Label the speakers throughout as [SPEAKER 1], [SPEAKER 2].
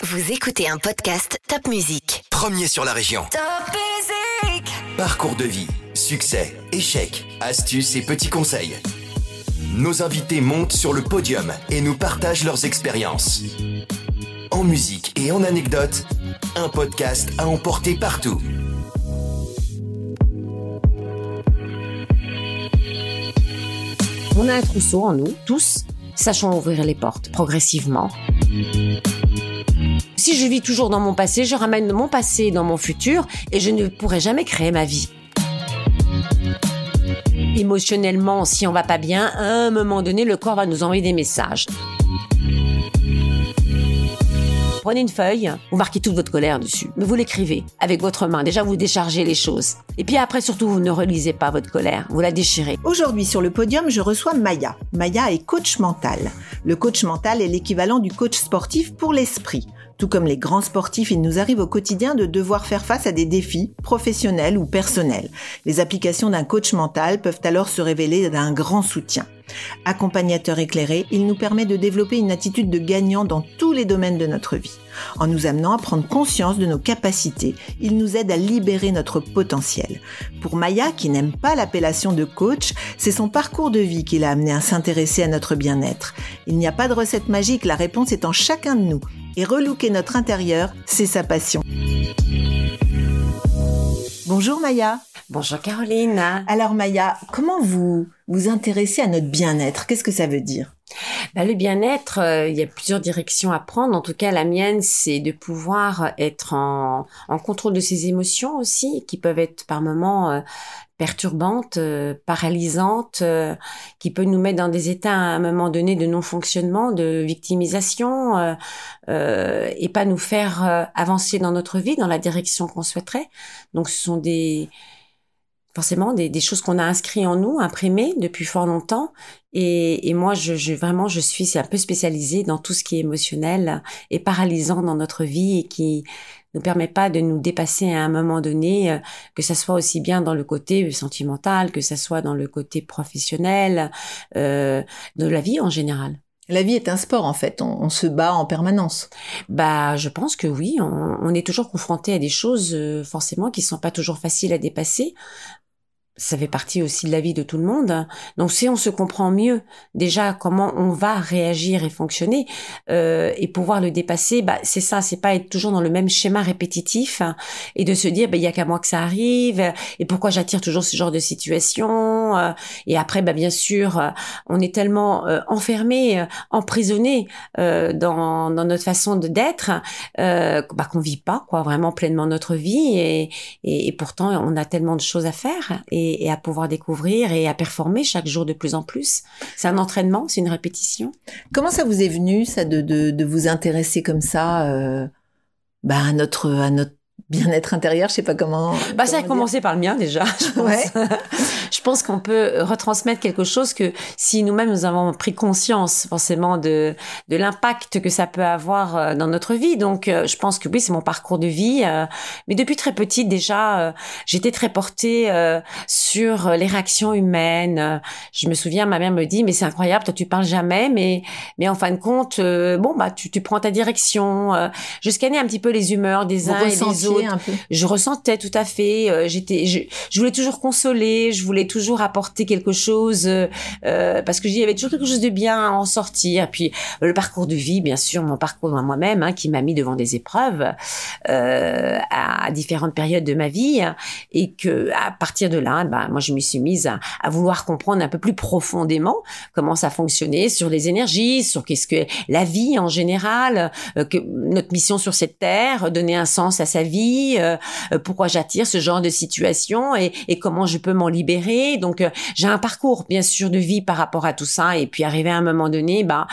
[SPEAKER 1] Vous écoutez un podcast Top Music.
[SPEAKER 2] Premier sur la région.
[SPEAKER 1] Top Music
[SPEAKER 2] Parcours de vie, succès, échecs, astuces et petits conseils. Nos invités montent sur le podium et nous partagent leurs expériences. En musique et en anecdotes, un podcast à emporter partout.
[SPEAKER 3] On a un trousseau en nous, tous, sachons ouvrir les portes progressivement. Si je vis toujours dans mon passé, je ramène mon passé dans mon futur et je ne pourrai jamais créer ma vie. Émotionnellement, si on va pas bien, à un moment donné, le corps va nous envoyer des messages. Prenez une feuille, vous marquez toute votre colère dessus, mais vous l'écrivez avec votre main. Déjà, vous déchargez les choses. Et puis après, surtout, vous ne relisez pas votre colère, vous la déchirez.
[SPEAKER 4] Aujourd'hui sur le podium, je reçois Maya. Maya est coach mental. Le coach mental est l'équivalent du coach sportif pour l'esprit. Tout comme les grands sportifs, il nous arrive au quotidien de devoir faire face à des défis, professionnels ou personnels. Les applications d'un coach mental peuvent alors se révéler d'un grand soutien. Accompagnateur éclairé, il nous permet de développer une attitude de gagnant dans tous les domaines de notre vie. En nous amenant à prendre conscience de nos capacités, il nous aide à libérer notre potentiel. Pour Maya, qui n'aime pas l'appellation de coach, c'est son parcours de vie qui l'a amené à s'intéresser à notre bien-être. Il n'y a pas de recette magique, la réponse est en chacun de nous. Et relooker notre intérieur, c'est sa passion. Bonjour Maya.
[SPEAKER 3] Bonjour Caroline.
[SPEAKER 4] Alors Maya, comment vous vous intéressez à notre bien-être? Qu'est-ce que ça veut dire?
[SPEAKER 3] Bah, le bien-être, euh, il y a plusieurs directions à prendre. En tout cas, la mienne, c'est de pouvoir être en, en contrôle de ses émotions aussi, qui peuvent être par moments euh, perturbantes, euh, paralysantes, euh, qui peut nous mettre dans des états à un moment donné de non-fonctionnement, de victimisation, euh, euh, et pas nous faire euh, avancer dans notre vie, dans la direction qu'on souhaiterait. Donc, ce sont des forcément des, des choses qu'on a inscrites en nous, imprimées depuis fort longtemps. Et, et moi, je, je vraiment, je suis un peu spécialisée dans tout ce qui est émotionnel et paralysant dans notre vie et qui ne permet pas de nous dépasser à un moment donné, euh, que ça soit aussi bien dans le côté sentimental, que ça soit dans le côté professionnel, euh, de la vie en général.
[SPEAKER 4] La vie est un sport en fait, on, on se bat en permanence.
[SPEAKER 3] Bah, je pense que oui, on, on est toujours confronté à des choses euh, forcément qui sont pas toujours faciles à dépasser. Ça fait partie aussi de la vie de tout le monde. Donc, si on se comprend mieux déjà comment on va réagir et fonctionner euh, et pouvoir le dépasser, bah c'est ça, c'est pas être toujours dans le même schéma répétitif et de se dire bah il y a qu'à moi que ça arrive et pourquoi j'attire toujours ce genre de situation. euh, et après, bah bien sûr, euh, on est tellement euh, enfermé, euh, emprisonné dans, dans notre façon d'être euh, bah, qu'on vit pas quoi vraiment pleinement notre vie et, et, et pourtant on a tellement de choses à faire et à pouvoir découvrir et à performer chaque jour de plus en plus. C'est un entraînement, c'est une répétition.
[SPEAKER 4] Comment ça vous est venu ça de, de, vous intéresser comme ça euh, bah, à notre à notre bien-être intérieur Je sais pas comment.
[SPEAKER 3] Bah ça a commencé par le mien déjà. Je pense,
[SPEAKER 4] Ouais.
[SPEAKER 3] je pense qu'on peut retransmettre quelque chose que si nous-mêmes nous avons pris conscience forcément de de l'impact que ça peut avoir euh, dans notre vie. Donc euh, je pense que oui, c'est mon parcours de vie. euh, Mais depuis très petite déjà, euh, j'étais très portée euh, sur les réactions humaines. Euh, Je me souviens, ma mère me dit mais c'est incroyable, toi tu parles jamais, mais mais en fin de compte, euh, bon bah tu tu prends ta direction. euh, Je scannais un petit peu les humeurs des
[SPEAKER 4] Vous
[SPEAKER 3] uns et des autres
[SPEAKER 4] un peu.
[SPEAKER 3] je ressentais tout à fait euh, j'étais je, je voulais toujours consoler je voulais toujours apporter quelque chose euh, euh, parce que j'y avait toujours quelque chose de bien à en sortir puis le parcours de vie bien sûr mon parcours à moi-même hein, qui m'a mis devant des épreuves euh, à différentes périodes de ma vie et que à partir de là bah moi je me suis mise à, à vouloir comprendre un peu plus profondément comment ça fonctionnait sur les énergies sur qu'est-ce que la vie en général euh, que notre mission sur cette terre donner un sens à sa vie euh, euh, pourquoi j'attire ce genre de situation et, et comment je peux m'en libérer. Donc euh, j'ai un parcours bien sûr de vie par rapport à tout ça et puis arrivé à un moment donné, bah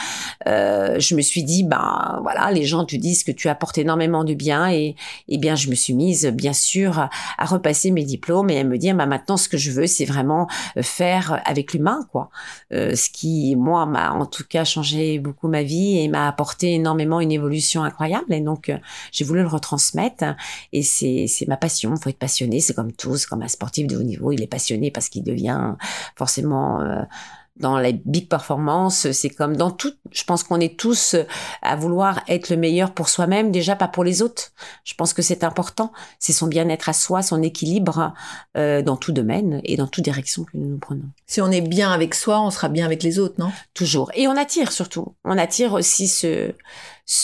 [SPEAKER 3] euh, je me suis dit bah voilà les gens te disent que tu apportes énormément de bien et et bien je me suis mise bien sûr à, repasser mes diplômes et à me dire bah maintenant ce que je veux c'est vraiment faire avec l'humain quoi. Euh, ce qui moi m'a en tout cas changé beaucoup ma vie et m'a apporté énormément une évolution incroyable et donc j'ai voulu le retransmettre et c'est c'est ma passion. Faut être passionné, c'est comme tout, c'est comme un sportif de haut niveau. Il est passionné parce qu'il devient forcément euh, dans les big performances, c'est comme dans tout. Je pense qu'on est tous à vouloir être le meilleur pour soi-même, déjà pas pour les autres. Je pense que c'est important. C'est son bien-être à soi, son équilibre euh, dans tout domaine et dans toute direction que nous prenons.
[SPEAKER 4] Si on est bien avec soi, on sera bien avec les autres, non?
[SPEAKER 3] Toujours. Et on attire surtout. On attire aussi ce,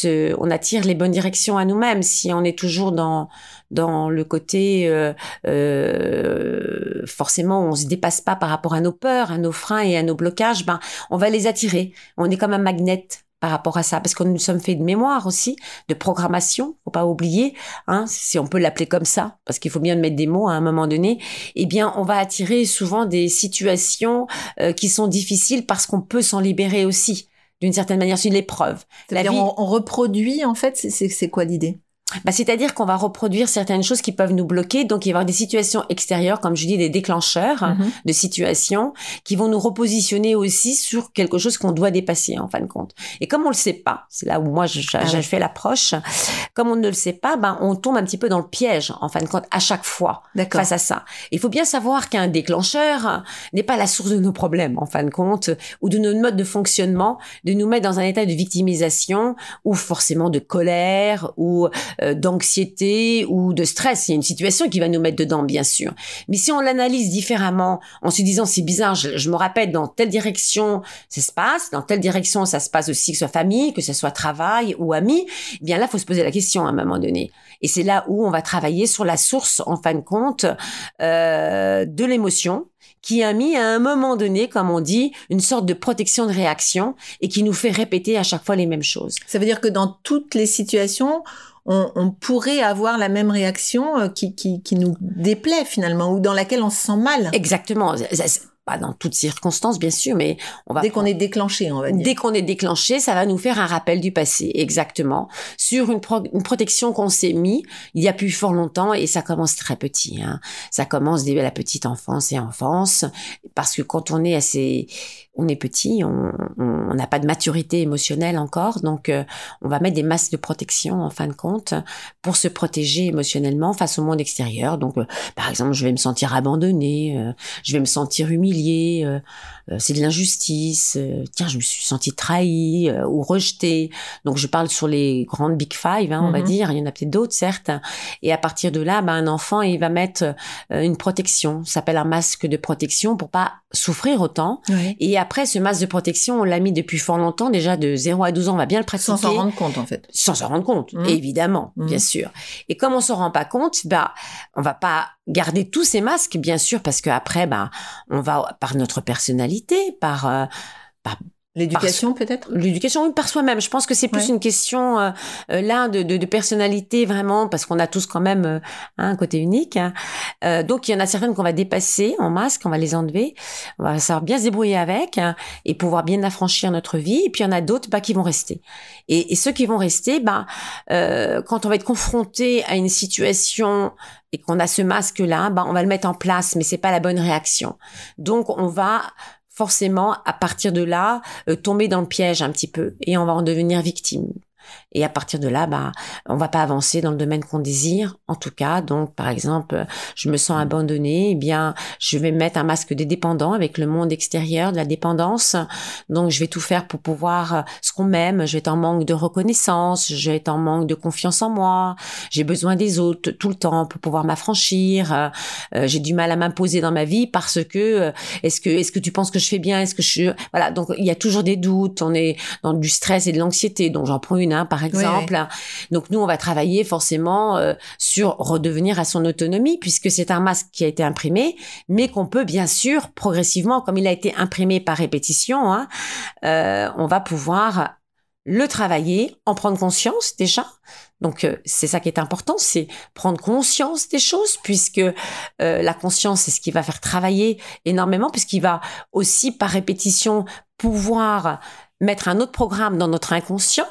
[SPEAKER 3] on attire les bonnes directions à nous-mêmes. Si on est toujours dans dans le côté euh, euh, forcément on se dépasse pas par rapport à nos peurs, à nos freins et à nos blocages, ben on va les attirer. On est comme un magnet par rapport à ça parce que nous sommes faits de mémoire aussi, de programmation, faut pas oublier, hein, si on peut l'appeler comme ça, parce qu'il faut bien mettre des mots à un moment donné. Eh bien, on va attirer souvent des situations euh, qui sont difficiles parce qu'on peut s'en libérer aussi d'une certaine manière, c'est une épreuve.
[SPEAKER 4] La vie... on, on reproduit en fait, c'est quoi l'idée?
[SPEAKER 3] Bah, c'est-à-dire qu'on va reproduire certaines choses qui peuvent nous bloquer. Donc, il va y avoir des situations extérieures, comme je dis, des déclencheurs mhm. de situations qui vont nous repositionner aussi sur quelque chose qu'on doit dépasser, en fin de compte. Et comme on le sait pas, c'est là où moi, je, ah fais l'approche, comme on ne le sait pas, ben, on tombe un petit peu dans le piège, en fin de compte, à chaque fois, face à ça. Il faut bien savoir qu'un déclencheur n'est pas la source de nos problèmes, en fin de compte, ou de nos modes de fonctionnement, de nous mettre dans un état de victimisation, ou forcément de colère, ou d'anxiété ou de stress. Il y a une situation qui va nous mettre dedans, bien sûr. Mais si on l'analyse différemment, en se disant c'est bizarre, je, me rappelle dans telle direction ça se passe, dans telle direction ça se passe aussi, que ce soit famille, que ce soit travail ou amis, eh bien là, faut se poser la question à un moment donné. Et c'est là où on va travailler sur la source, en fin de compte, euh, de l'émotion qui a mis à un moment donné, comme on dit, une sorte de protection de réaction et qui nous fait répéter à chaque fois les mêmes choses.
[SPEAKER 4] Ça veut dire que dans toutes les situations, on, pourrait avoir la même réaction euh, qui, qui, qui, nous déplaît finalement ou dans laquelle on se sent mal.
[SPEAKER 3] Exactement pas dans toutes circonstances bien sûr, mais on va
[SPEAKER 4] dès qu'on est déclenché, on va dire.
[SPEAKER 3] Dès qu'on est déclenché, ça va nous faire un rappel du passé, exactement, sur une, une protection qu'on s'est mis il y a plus fort longtemps et ça commence très petit. Hein. Ça commence dès la petite enfance et enfance, parce que quand on est assez on est petit, on n'a pas de maturité émotionnelle encore, donc euh, on va mettre des masques de protection en fin de compte pour se protéger émotionnellement face au monde extérieur. Donc, euh, par exemple, je vais me sentir abandonnée, euh, je vais me sentir humiliée, c'est de l'injustice. tiens, je me suis sentie trahie ou rejetée. Donc, je parle sur les grandes big five, hein, on va mm-hmm. dire. Il y en a peut-être d'autres, certes. Et à partir de là, ben, un enfant, il va mettre une protection, ça s'appelle un masque de protection pour pas souffrir autant. Et après, ce masque de protection, on l'a mis depuis fort longtemps, déjà de 0 à 12 ans, on va bien le pratiquer.
[SPEAKER 4] Sans s'en rendre compte, en fait.
[SPEAKER 3] Sans s'en rendre compte, mmh. évidemment, mmh. bien sûr. Et comme on s'en rend pas compte, bah, on va pas garder tous ces masques, bien sûr, parce que après, bah, on va, par notre personnalité, par, euh, par
[SPEAKER 4] L'éducation peut-être?
[SPEAKER 3] L'éducation, oui, par soi-même. Je pense que c'est plus une question euh, euh, là de, de, de, personnalité vraiment, parce qu'on a tous quand même euh, un côté unique. Hein. Euh, donc il y en a certaines qu'on va dépasser en masque, on va les enlever, on va savoir bien se débrouiller avec hein, et pouvoir bien affranchir notre vie. Et puis il y en a d'autres bah, qui vont rester. Et, et ceux qui vont rester, bah, quand on va être confronté à une situation et qu'on a ce masque là, bah, on va le mettre en place, mais c'est pas la bonne réaction. Donc on va forcément, à partir de là, euh, tomber dans le piège un petit peu et on va en devenir victime. Et à partir de là, bah, on va pas avancer dans le domaine qu'on désire. En tout cas, donc, par exemple, je me sens abandonnée, eh bien, je vais mettre un masque des dépendants avec le monde extérieur de la dépendance. Donc, je vais tout faire pour pouvoir euh, ce qu'on m'aime. Je vais être en manque de reconnaissance. Je vais être en manque de confiance en moi. J'ai besoin des autres tout le temps pour pouvoir m'affranchir. Euh, euh, j'ai du mal à m'imposer dans ma vie parce que est-ce que est-ce que tu penses que je fais bien? Est-ce que je voilà donc il y a toujours des doutes. On est dans du stress et de l'anxiété. Donc j'en prends une hein, par exemple. Donc nous, on va travailler forcément euh, sur redevenir à son autonomie, puisque c'est un masque qui a été imprimé, mais qu'on peut bien sûr progressivement, comme il a été imprimé par répétition, hein, euh, on va pouvoir le travailler, en prendre conscience déjà. Donc euh, c'est ça qui est important, c'est prendre conscience des choses, puisque la conscience c'est ce qui va faire travailler énormément, puisqu'il va aussi par répétition pouvoir mettre un autre programme dans notre inconscient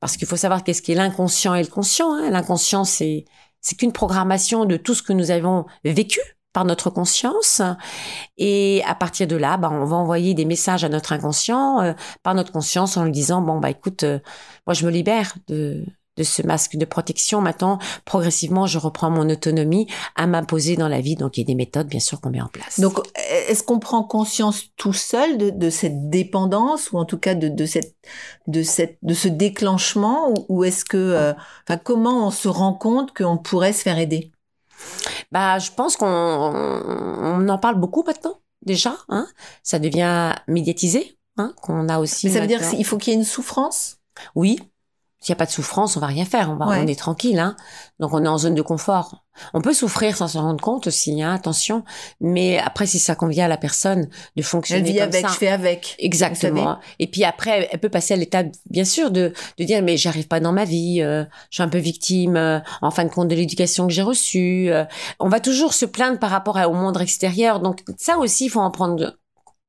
[SPEAKER 3] parce qu'il faut savoir qu'est-ce qu'est l'inconscient et le conscient. Hein. L'inconscient, c'est c'est qu'une programmation de tout ce que nous avons vécu par notre conscience. Et à partir de là, bah, on va envoyer des messages à notre inconscient euh, par notre conscience en lui disant bon bah écoute, euh, moi je me libère de de ce masque de protection. Maintenant, progressivement, je reprends mon autonomie à m'imposer dans la vie. Donc, il y a des méthodes, bien sûr, qu'on met en place.
[SPEAKER 4] Donc, est-ce qu'on prend conscience tout seul de, de, cette dépendance ou en tout cas de, de cette, de cette, de ce déclenchement ou, ou est-ce que, euh, enfin, comment on se rend compte qu'on pourrait se faire aider?
[SPEAKER 3] Bah, je pense qu'on on en parle beaucoup maintenant déjà. Hein Ça devient médiatisé. Hein, qu'on a aussi.
[SPEAKER 4] Mais ça veut dire qu'il faut qu'il y ait une souffrance?
[SPEAKER 3] Oui, s'il n'y a pas de souffrance, on va rien faire. On, va, on est tranquille, hein. Donc on est en zone de confort. On peut souffrir sans s'en rendre compte aussi, hein, attention. Mais après, si ça convient à la personne de fonctionner
[SPEAKER 4] elle vit
[SPEAKER 3] comme
[SPEAKER 4] avec,
[SPEAKER 3] ça,
[SPEAKER 4] je fais avec.
[SPEAKER 3] Exactement. Et puis après, elle peut passer à l'étape, bien sûr, de de dire mais j'arrive pas dans ma vie, euh, je suis un peu victime, euh, en fin de compte de l'éducation que j'ai reçue. euh. on va toujours se plaindre par rapport à- au monde extérieur. Donc ça aussi, il faut en prendre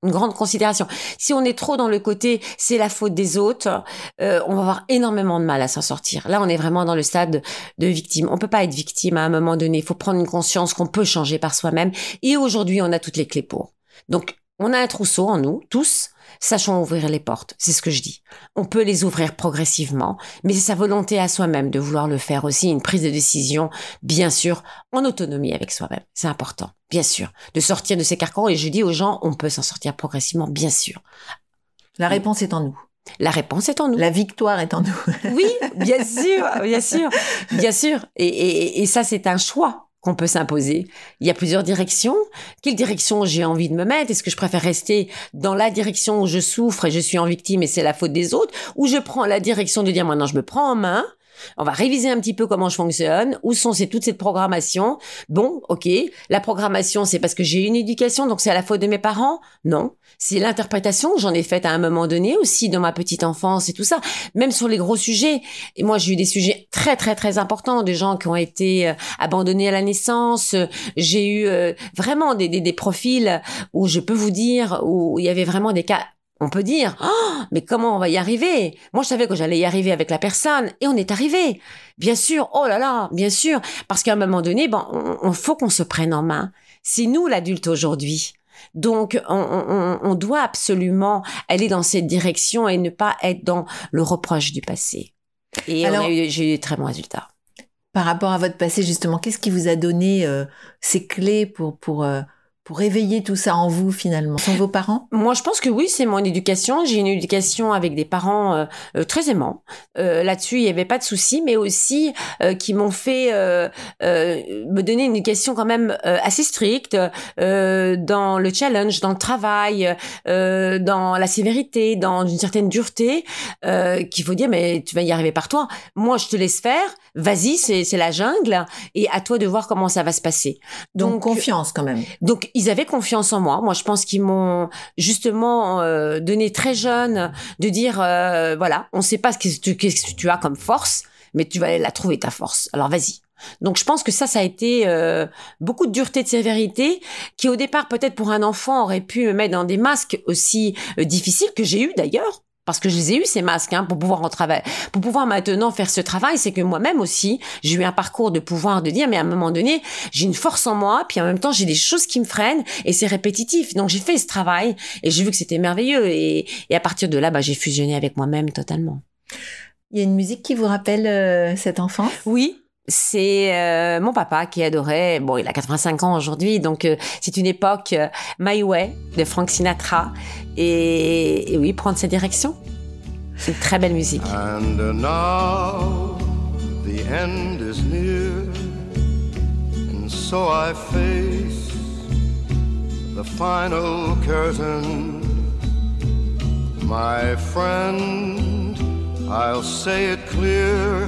[SPEAKER 3] une grande considération. Si on est trop dans le côté c'est la faute des autres, euh, on va avoir énormément de mal à s'en sortir. Là, on est vraiment dans le stade de victime. On peut pas être victime à un moment donné. Il faut prendre une conscience qu'on peut changer par soi-même. Et aujourd'hui, on a toutes les clés pour. Donc, on a un trousseau en nous, tous. Sachons ouvrir les portes. C'est ce que je dis. On peut les ouvrir progressivement, mais c'est sa volonté à soi-même de vouloir le faire aussi. Une prise de décision, bien sûr, en autonomie avec soi-même. C'est important, bien sûr, de sortir de ces carcans. Et je dis aux gens, on peut s'en sortir progressivement, bien sûr.
[SPEAKER 4] La réponse est en nous.
[SPEAKER 3] La réponse est en nous.
[SPEAKER 4] La victoire est en nous.
[SPEAKER 3] Oui, bien sûr, bien sûr, bien sûr. Et, et, et ça, c'est un choix qu'on peut s'imposer. Il y a plusieurs directions. Quelle direction j'ai envie de me mettre? Est-ce que je préfère rester dans la direction où je souffre et je suis en victime et c'est la faute des autres? Ou je prends la direction de dire maintenant je me prends en main on va réviser un petit peu comment je fonctionne, où sont ces, toute cette programmation. Bon, ok, la programmation, c'est parce que j'ai une éducation, donc c'est à la faute de mes parents? Non, c'est l'interprétation j'en ai faite à un moment donné aussi dans ma petite enfance et tout ça. Même sur les gros sujets. Et moi, j'ai eu des sujets très très très importants, des gens qui ont été euh, abandonnés à la naissance. J'ai eu euh, vraiment des, des, des profils où je peux vous dire où il y avait vraiment des cas on peut dire, oh, mais comment on va y arriver? Moi, je savais que j'allais y arriver avec la personne, et on est arrivé. Bien sûr, oh là là, bien sûr, parce qu'à un moment donné, ben, on, on faut qu'on se prenne en main. C'est nous l'adulte aujourd'hui. Donc, on, on, on doit absolument aller dans cette direction et ne pas être dans le reproche du passé. Et j'ai eu des très bons résultats.
[SPEAKER 4] Par rapport à votre passé, justement, qu'est-ce qui vous a donné euh, ces clés pour, pour, euh, pour réveiller tout ça en vous, finalement sont vos parents?
[SPEAKER 3] Moi, je pense que oui, c'est mon éducation. J'ai une éducation avec des parents euh, euh, très aimants. Euh, Là-dessus, il n'y avait pas de souci, mais aussi qui m'ont fait me donner une éducation quand même assez stricte dans le challenge, dans le travail, dans la sévérité, dans une certaine dureté, qu'il faut dire, mais tu vas y arriver par toi. Moi, je te laisse faire. Vas-y, c'est la jungle, et à toi de voir comment ça va se passer.
[SPEAKER 4] Donc, confiance quand même.
[SPEAKER 3] Donc ils avaient confiance en moi. Moi, je pense qu'ils m'ont justement euh, donné très jeune de dire euh, voilà, on sait pas ce que, tu, que tu as comme force, mais tu vas aller la trouver ta force. Alors vas-y. Donc je pense que ça, ça a été euh, beaucoup de dureté, de sévérité, qui au départ peut-être pour un enfant aurait pu me mettre dans des masques aussi euh, difficiles que j'ai eu d'ailleurs. Parce que je les ai eu ces masques hein, pour pouvoir en travailler, pour pouvoir maintenant faire ce travail, c'est que moi-même aussi j'ai eu un parcours de pouvoir de dire mais à un moment donné j'ai une force en moi, puis en même temps j'ai des choses qui me freinent et c'est répétitif. Donc j'ai fait ce travail et j'ai vu que c'était merveilleux et, et à partir de là bah, j'ai fusionné avec moi-même totalement.
[SPEAKER 4] Il y a une musique qui vous rappelle euh, cette enfance?
[SPEAKER 3] Oui. C'est euh, mon papa qui adorait. Bon, il a 85 ans aujourd'hui, donc euh, c'est une époque euh, My Way de Frank Sinatra. Et, oui, prendre sa direction. C'est une très belle musique.
[SPEAKER 5] And now the end is near, and so I face the final curtain. My friend, I'll say it clear,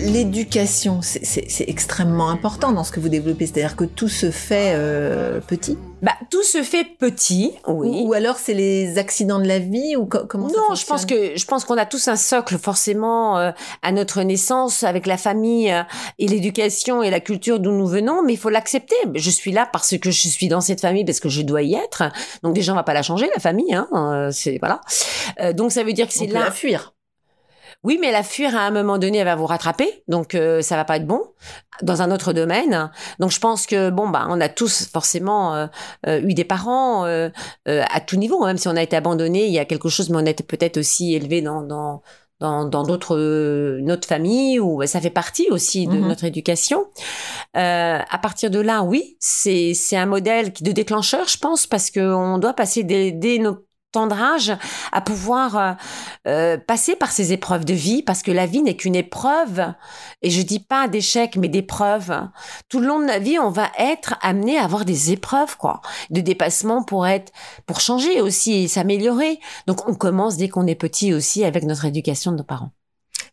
[SPEAKER 4] L'éducation, c'est- c'est c'est extrêmement important dans ce que vous développez. C'est-à-dire que tout se fait euh, petit.
[SPEAKER 3] Bah, tout se fait petit, oui.
[SPEAKER 4] Ou, ou alors c'est les accidents de la vie ou co- comment ça
[SPEAKER 3] Non, je pense que je pense qu'on a tous un socle forcément euh, à notre naissance avec la famille euh, et l'éducation et la culture d'où nous venons, mais il faut l'accepter. Je suis là parce que je suis dans cette famille parce que je dois y être. Donc déjà on va pas la changer la famille, hein. euh, c'est voilà. Euh, donc ça veut dire que
[SPEAKER 4] On
[SPEAKER 3] c'est
[SPEAKER 4] peut
[SPEAKER 3] là.
[SPEAKER 4] la fuir.
[SPEAKER 3] Oui, mais la fuir à un moment donné, elle va vous rattraper, donc euh, ça va pas être bon dans un autre domaine. Donc je pense que bon bah on a tous forcément euh, euh, eu des parents euh, euh, à tout niveau, même si on a été abandonné, il y a quelque chose, mais on a été peut-être aussi élevé dans dans dans dans d'autres euh, notre famille ou ça fait partie aussi de
[SPEAKER 4] Mhm.
[SPEAKER 3] notre éducation. Euh, à partir de là, oui, c'est c'est un modèle de déclencheur, je pense, parce que on doit passer dès, dès nos à pouvoir euh, euh, passer par ces épreuves de vie parce que la vie n'est qu'une épreuve et je dis pas d'échec mais d'épreuves tout le long de la vie on va être amené à avoir des épreuves quoi. De dépassement pour être pour changer aussi et s'améliorer. Donc on commence dès qu'on est petit aussi avec notre éducation de nos parents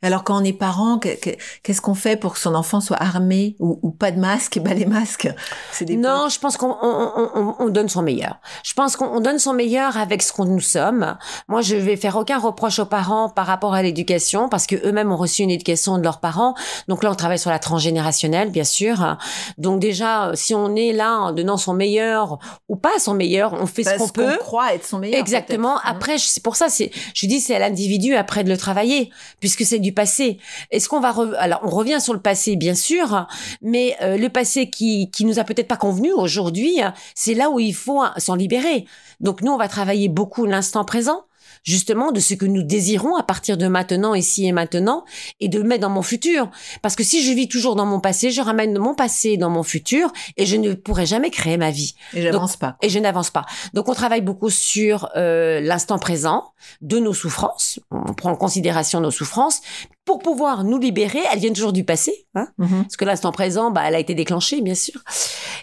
[SPEAKER 4] Alors quand on est parent, que- que- qu'est-ce qu'on fait pour que son enfant soit armé ou, ou pas de masque, bah les masques, c'est des
[SPEAKER 3] Non, je pense qu'on on, on- on- on donne son meilleur. Je pense qu'on on donne son meilleur avec ce qu'on nous sommes. Moi, je vais faire aucun reproche aux parents par rapport à l'éducation parce que eux-mêmes ont reçu une éducation de leurs parents. Donc là, on travaille sur la transgénérationnelle, bien sûr. Donc déjà, si on est là en donnant son meilleur ou pas son meilleur, on fait ce qu'on peut.
[SPEAKER 4] croit être son meilleur.
[SPEAKER 3] Exactement.
[SPEAKER 4] peut-être.
[SPEAKER 3] Après, c'est pour ça, c'est, je dis, c'est à l'individu après de le travailler, puisque c'est du passé. Est-ce qu'on va, re- alors, on revient sur le passé, bien sûr, mais euh, le passé qui qui nous a peut-être pas convenu aujourd'hui, c'est là où il faut s'en libérer. Donc nous, on va travailler beaucoup l'instant présent justement de ce que nous désirons à partir de maintenant, ici et maintenant, et de le mettre dans mon futur. Parce que si je vis toujours dans mon passé, je ramène mon passé dans mon futur et je ne pourrai jamais créer ma vie
[SPEAKER 4] Et j'avance pas.
[SPEAKER 3] et je n'avance pas. Donc on travaille beaucoup sur euh, l'instant présent de nos souffrances. On prend en considération nos souffrances pour pouvoir nous libérer. Elles viennent toujours du passé, hein,
[SPEAKER 4] Mhm.
[SPEAKER 3] parce que l'instant présent, bah, elle a été déclenchée, bien sûr.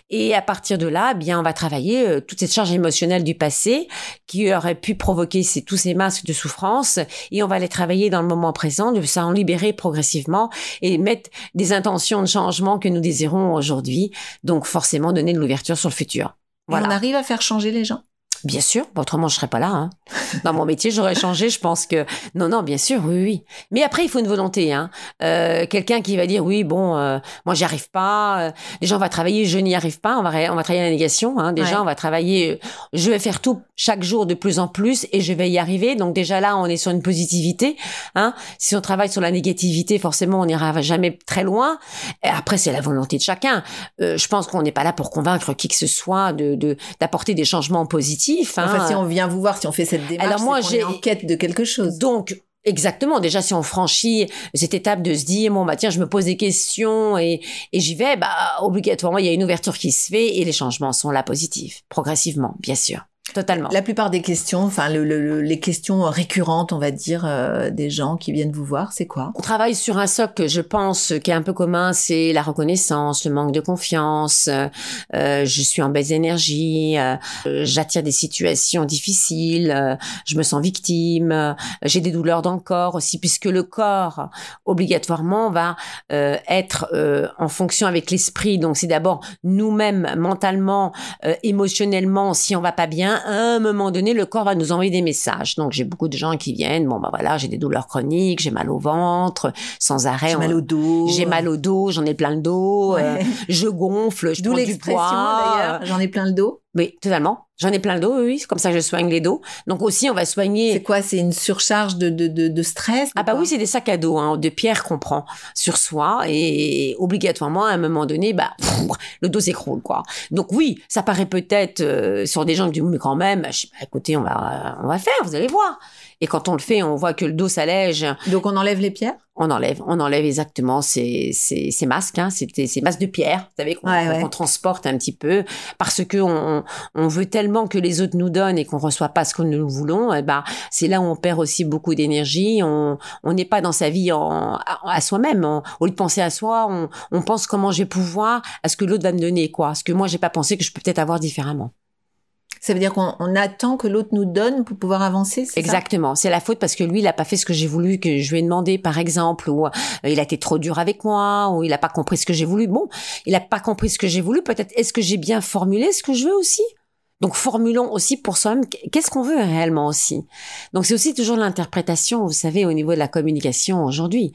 [SPEAKER 3] Et à partir de là, eh bien, on va travailler euh, toute cette charge émotionnelle du passé qui aurait pu provoquer ces, tous ces masques de souffrance, et on va les travailler dans le moment présent, de s'en libérer progressivement et mettre des intentions de changement que nous désirons aujourd'hui. Donc forcément donner de l'ouverture sur le futur.
[SPEAKER 4] Et on arrive à faire changer les gens.
[SPEAKER 3] Bien sûr, autrement je serais pas là. Hein. Dans mon métier, j'aurais changé. Je pense que non, non, bien sûr, oui, oui. Mais après, il faut une volonté. Hein. Euh, Quelqu'un qui va dire oui, bon, euh, moi j'y arrive pas. Euh, déjà, on va travailler, je n'y arrive pas. On va, on va travailler la négation. Hein. Déjà,
[SPEAKER 4] Ouais.
[SPEAKER 3] on va travailler. Je vais faire tout chaque jour de plus en plus et je vais y arriver. Donc déjà là, on est sur une positivité. Hein. Si on travaille sur la négativité, forcément, on n'ira jamais très loin. Et après, c'est la volonté de chacun. Euh, je pense qu'on n'est pas là pour convaincre qui que ce soit de de- d'apporter des changements positifs. Hein.
[SPEAKER 4] Enfin, si on vient vous voir, si on fait cette démarche,
[SPEAKER 3] Alors moi, j'ai-
[SPEAKER 4] est en quête de quelque chose.
[SPEAKER 3] Donc, exactement. Déjà, si on franchit cette étape de se dire, bon, bah, tiens, je me pose des questions et, et j'y vais, bah, obligatoirement, il y a une ouverture qui se fait et les changements sont là positifs, progressivement, bien sûr. Totalement.
[SPEAKER 4] La plupart des questions, enfin le- le- le- les questions récurrentes, on va dire, euh, des gens qui viennent vous voir, c'est quoi?
[SPEAKER 3] On travaille sur un socle je pense qui est un peu commun, c'est la reconnaissance, le manque de confiance. euh, je suis en baisse d'énergie, euh, euh, j'attire des situations difficiles, euh, je me sens victime, euh, j'ai des douleurs dans le corps aussi, puisque le corps obligatoirement va euh, être euh, en fonction avec l'esprit. Donc c'est d'abord nous-mêmes mentalement, euh, émotionnellement, si on va pas bien, à un moment donné, le corps va nous envoyer des messages. Donc j'ai beaucoup de gens qui viennent, bon bah voilà, j'ai des douleurs chroniques, j'ai mal au ventre, sans arrêt.
[SPEAKER 4] J'ai mal au dos.
[SPEAKER 3] j'ai mal au dos, j'en ai plein le dos, euh, je gonfle, je prends du
[SPEAKER 4] l'expression
[SPEAKER 3] poids.
[SPEAKER 4] d'ailleurs. J'en ai plein le dos.
[SPEAKER 3] Oui, totalement. J'en ai plein le dos, oui, c'est comme ça que je soigne les dos. Donc aussi, on va soigner.
[SPEAKER 4] C'est quoi? C'est une surcharge de, de, de, de stress
[SPEAKER 3] Ah bah oui, c'est des sacs à dos hein, de pierre qu'on prend sur soi et obligatoirement à un moment donné, bah pff, le dos s'écroule quoi. Donc oui, ça paraît peut-être euh, sur des gens qui disent mais quand même, je sais pas, écoutez, on va on va faire, vous allez voir. Et quand on le fait, on voit que le dos s'allège,
[SPEAKER 4] Donc on enlève les pierres?
[SPEAKER 3] On enlève, on enlève exactement ces, ces, ces masques, hein, ces, ces masques de pierre, vous savez, qu'on
[SPEAKER 4] Ouais,
[SPEAKER 3] transporte un petit peu, parce que on, on veut tellement que les autres nous donnent et qu'on reçoit pas ce que nous voulons, et ben c'est là où on perd aussi beaucoup d'énergie. On on n'est pas dans sa vie en, à, à soi-même. On- Au lieu de penser à soi, on, on pense comment je vais pouvoir, à ce que l'autre va me donner, quoi, ce que moi j'ai pas pensé que je peux peut-être avoir différemment.
[SPEAKER 4] Ça veut dire qu'on on attend que l'autre nous donne pour pouvoir avancer,
[SPEAKER 3] Exactement. C'est la faute parce que lui, il a pas fait ce que j'ai voulu, que je lui ai demandé, par exemple, ou euh, il a été trop dur avec moi, ou il a pas compris ce que j'ai voulu. Bon, il a pas compris ce que j'ai voulu. Peut-être est-ce que j'ai bien formulé ce que je veux aussi? Donc formulons aussi pour soi-même qu'est-ce qu'on veut réellement aussi? Donc c'est aussi toujours l'interprétation, vous savez, au niveau de la communication aujourd'hui.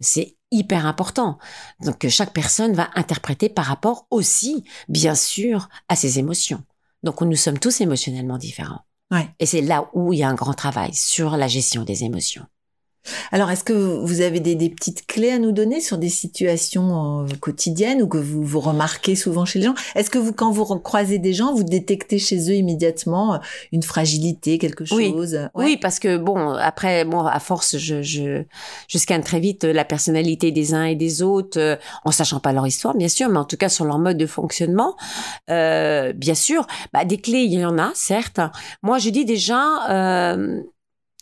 [SPEAKER 3] C'est hyper important. Donc chaque personne va interpréter par rapport aussi, bien sûr, à ses émotions. Donc nous sommes tous émotionnellement différents.
[SPEAKER 4] Ouais.
[SPEAKER 3] Et c'est là où il y a un grand travail sur la gestion des émotions.
[SPEAKER 4] Alors, est-ce que vous avez des, des, petites clés à nous donner sur des situations euh, quotidiennes ou que vous, vous remarquez souvent chez les gens? Est-ce que vous, quand vous croisez des gens, vous détectez chez eux immédiatement euh, une fragilité, quelque chose?
[SPEAKER 3] Oui,
[SPEAKER 4] Ouais.
[SPEAKER 3] oui parce que bon, après, bon, à force, je, je, je scanne très vite la personnalité des uns et des autres, euh, en sachant pas leur histoire, bien sûr, mais en tout cas sur leur mode de fonctionnement. Euh, bien sûr, bah, des clés, il y en a, certes. Moi, je dis déjà...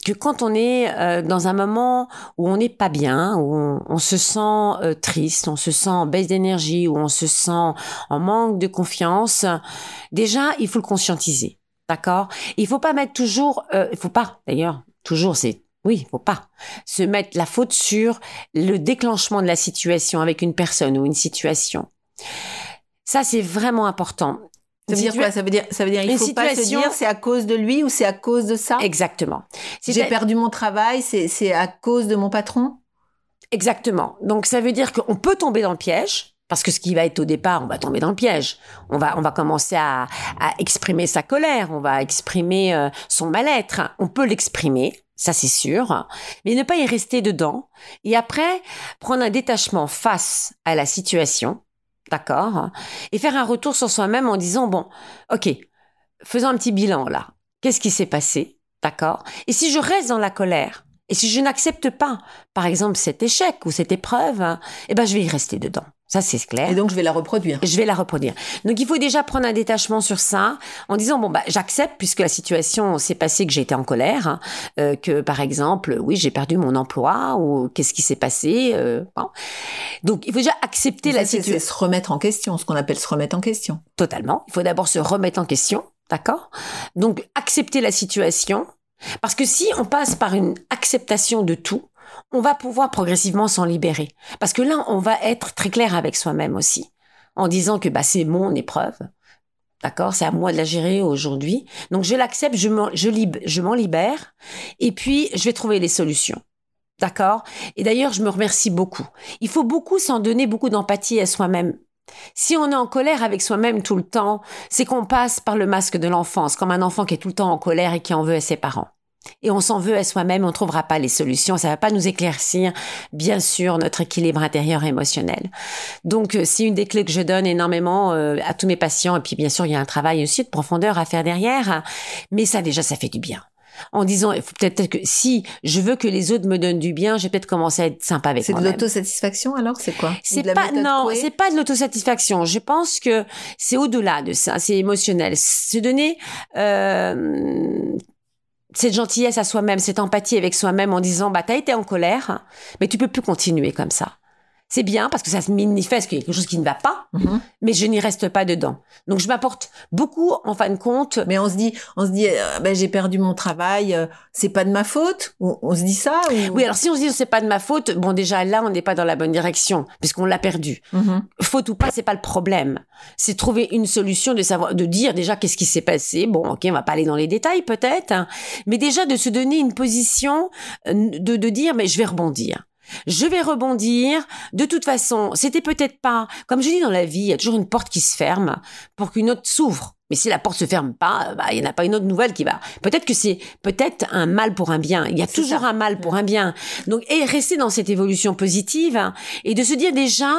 [SPEAKER 3] Que quand on est euh, dans un moment où on n'est pas bien, où on, on se sent euh, triste, on se sent en baisse d'énergie, où on se sent en manque de confiance, déjà il faut le conscientiser, d'accord? Il faut pas mettre toujours, euh, il faut pas d'ailleurs toujours c'est oui, il faut pas se mettre la faute sur le déclenchement de la situation avec une personne ou une situation. Ça, c'est vraiment important.
[SPEAKER 4] Ça veut dire quoi? Ça veut dire, ça veut dire, il faut pas se
[SPEAKER 3] situation-
[SPEAKER 4] dire c'est à cause de lui ou c'est à cause de ça?
[SPEAKER 3] Exactement.
[SPEAKER 4] J'ai
[SPEAKER 3] C'est-
[SPEAKER 4] perdu mon travail, c'est, c'est à cause de mon patron?
[SPEAKER 3] Exactement. Donc ça veut dire qu'on peut tomber dans le piège. Parce que ce qui va être au départ, on va tomber dans le piège. On va, on va commencer à, à exprimer sa colère, on va exprimer euh, son mal-être. On peut l'exprimer, ça c'est sûr, mais ne pas y rester dedans. Et après, prendre un détachement face à la situation, d'accord, et faire un retour sur soi-même en disant bon, ok, faisons un petit bilan là. Qu'est-ce qui s'est passé, d'accord Et si je reste dans la colère, et si je n'accepte pas, par exemple, cet échec ou cette épreuve, hein, eh ben, je vais y rester dedans. Ça, c'est clair.
[SPEAKER 4] Et donc je vais la reproduire.
[SPEAKER 3] Je vais la reproduire. Donc, il faut déjà prendre un détachement sur ça, en disant bon bah j'accepte puisque la situation s'est passée que j'ai été en colère, hein, euh, que par exemple oui j'ai perdu mon emploi ou qu'est-ce qui s'est passé. euh, bon. Donc, il faut déjà accepter
[SPEAKER 4] Ça,
[SPEAKER 3] la
[SPEAKER 4] c'est, c'est
[SPEAKER 3] situation
[SPEAKER 4] se remettre en question, ce qu'on appelle se remettre en question.
[SPEAKER 3] totalement. Il faut d'abord se remettre en question, d'accord? Donc accepter la situation, parce que si on passe par une acceptation de tout, on va pouvoir progressivement s'en libérer. Parce que là, on va être très clair avec soi-même aussi, en disant que bah c'est mon épreuve. D'accord, c'est à moi de la gérer aujourd'hui. Donc je l'accepte, je m'en, je, je libère, et puis je vais trouver les solutions. D'accord? Et d'ailleurs, je me remercie beaucoup. Il faut beaucoup s'en donner, beaucoup d'empathie à soi-même. Si on est en colère avec soi-même tout le temps, c'est qu'on passe par le masque de l'enfance, comme un enfant qui est tout le temps en colère et qui en veut à ses parents. Et on s'en veut à soi-même, on ne trouvera pas les solutions, ça va pas nous éclaircir, bien sûr, notre équilibre intérieur et émotionnel. Donc, euh, c'est une des clés que je donne énormément euh, à tous mes patients. Et puis, bien sûr, il y a un travail aussi de profondeur à faire derrière. Mais ça, déjà, ça fait du bien. En disant, peut-être que si je veux que les autres me donnent du bien, je vais peut-être commencer à être sympa avec
[SPEAKER 4] C'est de l'autosatisfaction alors C'est quoi?
[SPEAKER 3] C'est pas non, c'est pas de l'autosatisfaction. Je pense que c'est au-delà de ça, c'est émotionnel. Se donner euh, cette gentillesse à soi-même, cette empathie avec soi-même en disant bah t'as été en colère, mais tu peux plus continuer comme ça. C'est bien parce que ça se manifeste qu'il y a quelque chose qui ne va pas,
[SPEAKER 4] Mhm.
[SPEAKER 3] mais je n'y reste pas dedans. Donc je m'apporte beaucoup en fin de compte.
[SPEAKER 4] Mais on se dit, on se dit, euh, ben, j'ai perdu mon travail, euh, c'est pas de ma faute? On se dit ça ou...
[SPEAKER 3] Oui, alors si on se dit c'est pas de ma faute, bon déjà là on n'est pas dans la bonne direction puisqu'on l'a perdu.
[SPEAKER 4] Mhm.
[SPEAKER 3] faute ou pas, c'est pas le problème. C'est trouver une solution de savoir, de dire déjà qu'est-ce qui s'est passé. Bon, ok, on va pas aller dans les détails peut-être, hein, mais déjà de se donner une position euh, de, de dire, mais je vais rebondir. Je vais rebondir. De toute façon, c'était peut-être pas, comme je dis dans la vie, il y a toujours une porte qui se ferme pour qu'une autre s'ouvre. Mais si la porte se ferme pas, bah, il n'y en a pas une autre nouvelle qui va. Peut-être que c'est peut-être un mal pour un bien. Il y a toujours
[SPEAKER 4] ça.
[SPEAKER 3] un mal pour un bien. Donc, et rester dans cette évolution positive hein, et de se dire déjà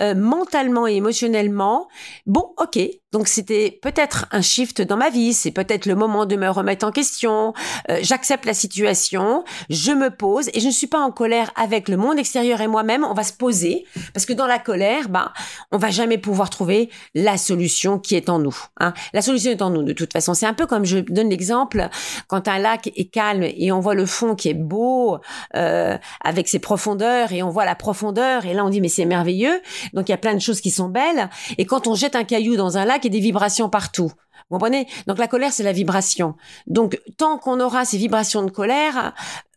[SPEAKER 3] euh, mentalement et émotionnellement, bon, ok, donc c'était peut-être un shift dans ma vie, c'est peut-être le moment de me remettre en question, euh, j'accepte la situation, je me pose et je ne suis pas en colère avec le monde extérieur et moi-même, on va se poser, parce que dans la colère, bah, on va jamais pouvoir trouver la solution qui est en nous. Hein. La solution est en nous de toute façon. C'est un peu comme je donne l'exemple, quand un lac est calme et on voit le fond qui est beau, euh, avec ses profondeurs, et on voit la profondeur, et là on dit mais c'est merveilleux, donc il y a plein de choses qui sont belles. Et quand on jette un caillou dans un lac, il y a des vibrations partout. Vous comprenez? Donc la colère, c'est la vibration. Donc tant qu'on aura ces vibrations de colère,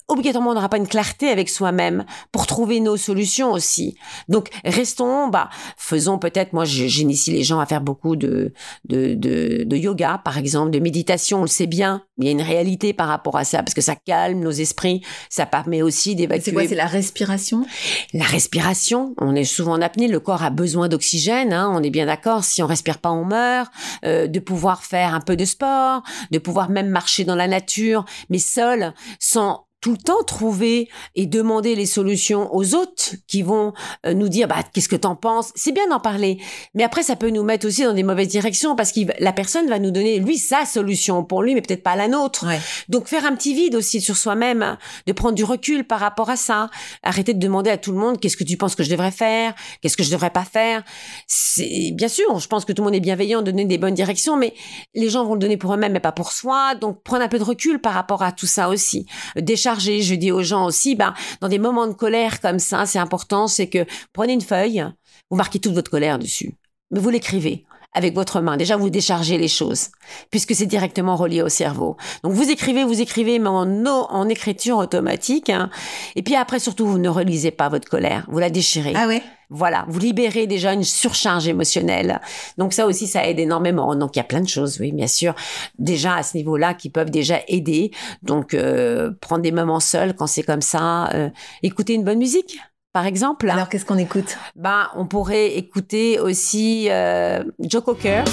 [SPEAKER 3] obligatoirement on n'aura pas une clarté avec soi-même pour trouver nos solutions aussi. Donc restons, bah faisons peut-être, moi j'initie les gens à faire beaucoup de, de, de, de yoga par exemple, de méditation, on le sait bien, il y a une réalité par rapport à ça parce que ça calme nos esprits, ça permet aussi d'évacuer.
[SPEAKER 4] C'est quoi C'est la respiration?
[SPEAKER 3] La respiration, on est souvent en apnée, le corps a besoin d'oxygène, hein, on est bien d'accord, si on respire pas on meurt, euh, de pouvoir faire un peu de sport, de pouvoir même marcher dans la nature, mais seul, sans tout le temps trouver et demander les solutions aux autres qui vont euh, nous dire bah qu'est-ce que t'en penses? C'est bien d'en parler. Mais après ça peut nous mettre aussi dans des mauvaises directions parce que la personne va nous donner lui sa solution pour lui mais peut-être pas la nôtre. Donc faire un petit vide aussi sur soi-même de prendre du recul par rapport à ça. Arrêter de demander à tout le monde qu'est-ce que tu penses que je devrais faire? Qu'est-ce que je devrais pas faire? C'est bien sûr je pense que tout le monde est bienveillant donner des bonnes directions mais les gens vont le donner pour eux-mêmes mais pas pour soi. Donc prendre un peu de recul par rapport à tout ça aussi. Décharger je dis aux gens aussi, ben, dans des moments de colère comme ça, c'est important, c'est que prenez une feuille, vous marquez toute votre colère dessus, mais vous l'écrivez avec votre main. Déjà, vous déchargez les choses, puisque c'est directement relié au cerveau. Donc, vous écrivez, vous écrivez, mais en, en écriture automatique. Hein. Et puis après, surtout, vous ne relisez pas votre colère. Vous la déchirez.
[SPEAKER 4] Ah ouais?
[SPEAKER 3] Voilà, vous libérez déjà une surcharge émotionnelle. Donc ça aussi, ça aide énormément. Donc il y a plein de choses, oui, bien sûr, déjà à ce niveau-là qui peuvent déjà aider. Donc euh, prendre des moments seuls quand c'est comme ça, euh, écouter une bonne musique. Par exemple.
[SPEAKER 4] Alors qu'est-ce qu'on écoute?
[SPEAKER 3] Ben, on pourrait écouter aussi euh, Joe Cocker.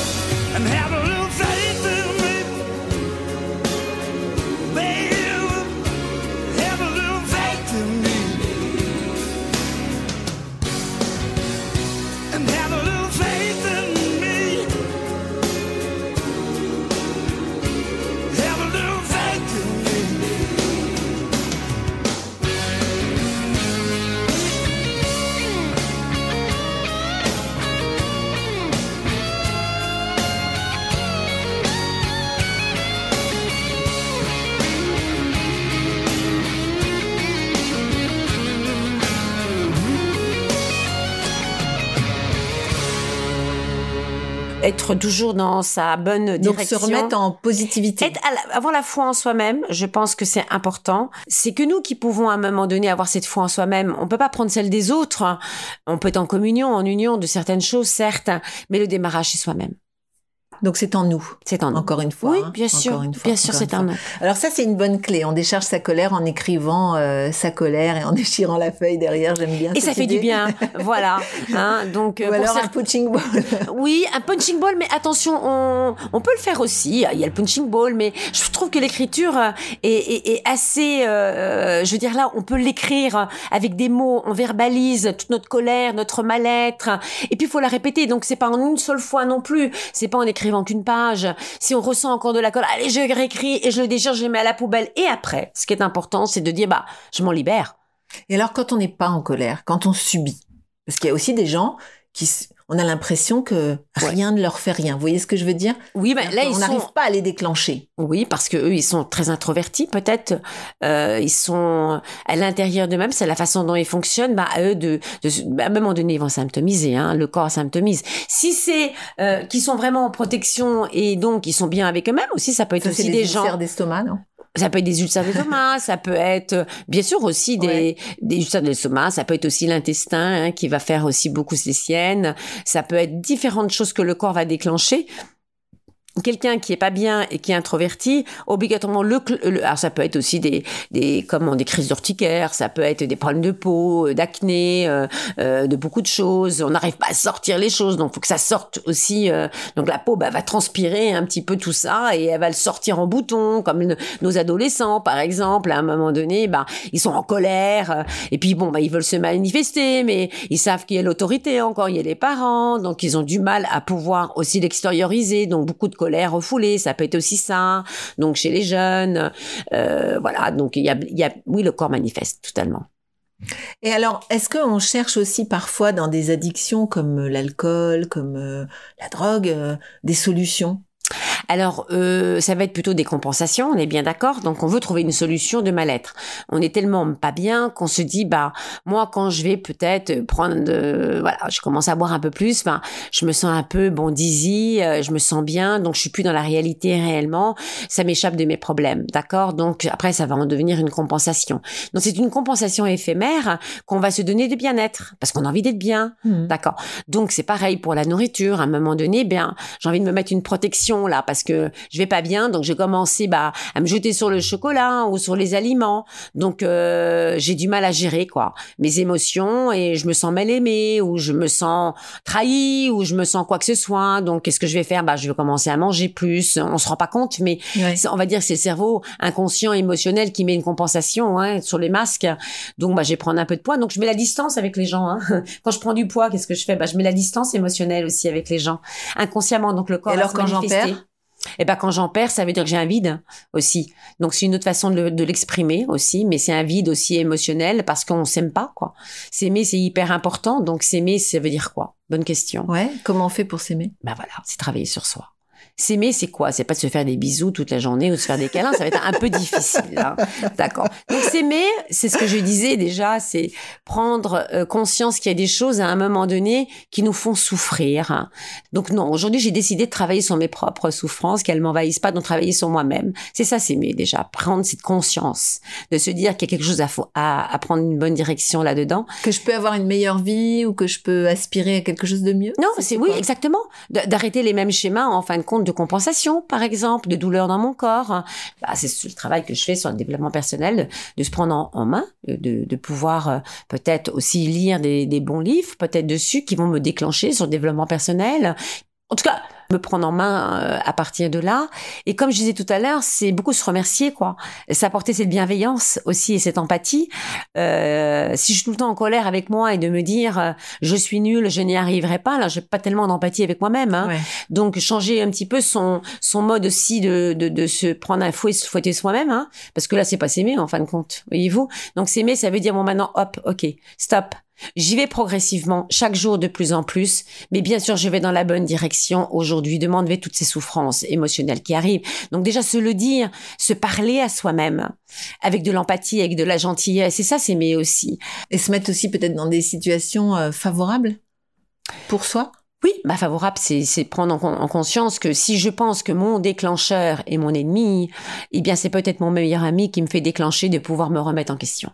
[SPEAKER 3] Être toujours dans sa bonne direction.
[SPEAKER 4] Donc se remettre en positivité.
[SPEAKER 3] Être avoir la foi en soi-même, je pense que c'est important. C'est que nous qui pouvons à un moment donné avoir cette foi en soi-même. On peut pas prendre celle des autres. On peut être en communion, en union de certaines choses, certes, mais le démarrage c'est soi-même.
[SPEAKER 4] Donc c'est en nous.
[SPEAKER 3] C'est en nous.
[SPEAKER 4] Encore une fois.
[SPEAKER 3] Oui,
[SPEAKER 4] hein.
[SPEAKER 3] bien sûr.
[SPEAKER 4] Une fois,
[SPEAKER 3] bien sûr, c'est en nous.
[SPEAKER 4] Alors ça, c'est une bonne clé. On décharge sa colère en écrivant euh, sa colère et en déchirant la feuille derrière. J'aime bien.
[SPEAKER 3] Et ça fait du bien. voilà. Hein, donc, euh,
[SPEAKER 4] Ou
[SPEAKER 3] pour
[SPEAKER 4] alors un punching ball.
[SPEAKER 3] Oui, un punching ball, mais attention, on, on peut le faire aussi. Il y a le punching ball, mais je trouve que l'écriture euh, est, est, est assez, euh, je veux dire là, on peut l'écrire avec des mots, on verbalise toute notre colère, notre mal-être, et puis il faut la répéter. Donc c'est pas en une seule fois non plus. C'est pas en écrivant qu'une page. Si on ressent encore de la colère, allez, je réécris et je le déchire, je le mets à la poubelle. Et après, ce qui est important, c'est de dire, bah, je m'en libère.
[SPEAKER 4] Et alors quand on n'est pas en colère, quand on subit, parce qu'il y a aussi des gens qui, on a l'impression que rien ne leur fait rien. Vous voyez ce que je veux dire?
[SPEAKER 3] Oui, mais là
[SPEAKER 4] on
[SPEAKER 3] sont
[SPEAKER 4] n'arrive pas à les déclencher.
[SPEAKER 3] Oui, parce que eux, ils sont très introvertis, peut-être. Euh, ils sont à l'intérieur d'eux-mêmes. C'est la façon dont ils fonctionnent. Bah, à eux de, de, bah, à un moment donné, ils vont symptomiser. Hein, le corps symptomise. Si c'est euh, qu'ils sont vraiment en protection et donc ils sont bien avec eux-mêmes aussi, ça peut être
[SPEAKER 4] Ça,
[SPEAKER 3] aussi
[SPEAKER 4] les
[SPEAKER 3] des gens.
[SPEAKER 4] d'estomac, non?
[SPEAKER 3] Ça peut être des ulcères d'estomac, ça peut être euh, bien sûr aussi des,
[SPEAKER 4] Ouais.
[SPEAKER 3] des ulcères d'estomac, ça peut être aussi l'intestin hein, qui va faire aussi beaucoup ses siennes, ça peut être différentes choses que le corps va déclencher. Quelqu'un qui est pas bien et qui est introverti, obligatoirement le, alors ça peut être aussi des des comment des crises d'urticaire, ça peut être des problèmes de peau, euh, d'acné, euh, euh, de beaucoup de choses. On n'arrive pas à sortir les choses, donc faut que ça sorte aussi. donc la peau bah, va transpirer un petit peu tout ça et elle va le sortir en bouton, comme nos adolescents par exemple. À un moment donné, bah ils sont en colère et puis bon bah ils veulent se manifester, mais ils savent qu'il y a l'autorité encore, il y a les parents, donc ils ont du mal à pouvoir aussi l'extérioriser. Donc beaucoup de refoulée, ça peut être aussi ça. Donc chez les jeunes, euh, voilà. Donc il y a, y a, oui, le corps manifeste totalement.
[SPEAKER 4] Et alors, est-ce qu'on cherche aussi parfois dans des addictions comme euh, l'alcool, comme euh, la drogue, des solutions?
[SPEAKER 3] Alors, euh, ça va être plutôt des compensations, on est bien d'accord. Donc, on veut trouver une solution de mal-être. On est tellement pas bien qu'on se dit, bah, moi, quand je vais peut-être prendre, de, voilà, je commence à boire un peu plus, ben, je me sens un peu bon dizzy, euh, je me sens bien, donc je suis plus dans la réalité réellement. Ça m'échappe de mes problèmes, d'accord? Donc après, ça va en devenir une compensation. Donc c'est une compensation éphémère qu'on va se donner de bien-être parce qu'on a envie d'être bien,
[SPEAKER 4] Mhm.
[SPEAKER 3] d'accord? Donc c'est pareil pour la nourriture. À un moment donné, bien, j'ai envie de me mettre une protection là parce que je vais pas bien, donc j'ai commencé bah à me jeter sur le chocolat ou sur les aliments. Donc euh, j'ai du mal à gérer quoi mes émotions et je me sens mal aimée ou je me sens trahi ou je me sens quoi que ce soit. Donc qu'est-ce que je vais faire? Bah je vais commencer à manger plus. On se rend pas compte, mais
[SPEAKER 4] Ouais.
[SPEAKER 3] on va dire que c'est le cerveau inconscient émotionnel qui met une compensation hein, sur les masques. Donc bah je vais prendre un peu de poids. Donc je mets la distance avec les gens. Hein. Quand je prends du poids, qu'est-ce que je fais? Bah je mets la distance émotionnelle aussi avec les gens inconsciemment. Donc le corps.
[SPEAKER 4] Et alors, quand j'en perds
[SPEAKER 3] et ben quand j'en perds, ça veut dire que j'ai un vide aussi. Donc c'est une autre façon de, de l'exprimer aussi, mais c'est un vide aussi émotionnel parce qu'on s'aime pas quoi. S'aimer c'est hyper important, donc s'aimer ça veut dire quoi? Bonne question.
[SPEAKER 4] Ouais. Comment on fait pour s'aimer?
[SPEAKER 3] Ben voilà, c'est travailler sur soi. S'aimer, c'est quoi? C'est pas de se faire des bisous toute la journée ou de se faire des câlins, ça va être un peu difficile. hein. D'accord. Donc s'aimer, c'est ce que je disais déjà, c'est prendre euh, conscience qu'il y a des choses à un moment donné qui nous font souffrir. hein. Donc non, aujourd'hui j'ai décidé de travailler sur mes propres souffrances, qu'elles m'envahissent pas, donc travailler sur moi-même. C'est ça s'aimer déjà, prendre cette conscience, de se dire qu'il y a quelque chose à, à, à prendre une bonne direction là-dedans.
[SPEAKER 4] Que je peux avoir une meilleure vie ou que je peux aspirer à quelque chose de mieux?
[SPEAKER 3] Non, c'est oui, exactement. D'arrêter les mêmes schémas en fin de compte de compensation, par exemple, de douleur dans mon corps. Bah, c'est le travail que je fais sur le développement personnel, de se prendre en, main, de, de pouvoir euh, peut-être aussi lire des, des bons livres, peut-être dessus, qui vont me déclencher sur le développement personnel. En tout cas, me prendre en main euh, à partir de là. Et comme je disais tout à l'heure, c'est beaucoup se remercier, quoi. S'apporter cette bienveillance aussi et cette empathie. Euh, si je suis tout le temps en colère avec moi et de me dire euh, je suis nulle, je n'y arriverai pas, là, j'ai pas tellement d'empathie avec moi-même. Hein.
[SPEAKER 4] Ouais.
[SPEAKER 3] Donc changer un petit peu son son mode aussi de de, de se prendre un fouet, se fouetter soi-même, hein, parce que là c'est pas s'aimer en fin de compte, voyez-vous. Donc s'aimer, ça veut dire bon maintenant hop, ok, stop. J'y vais progressivement, chaque jour de plus en plus, mais bien sûr, je vais dans la bonne direction aujourd'hui de m'enlever toutes ces souffrances émotionnelles qui arrivent. Donc déjà, se le dire, se parler à soi-même, avec de l'empathie, avec de la gentillesse, et ça, c'est s'aimer aussi.
[SPEAKER 4] Et se mettre aussi peut-être dans des situations euh, favorables pour soi?
[SPEAKER 3] Oui, bah favorable, c'est prendre en, en conscience que si je pense que mon déclencheur est mon ennemi, eh bien c'est peut-être mon meilleur ami qui me fait déclencher de pouvoir me remettre en question.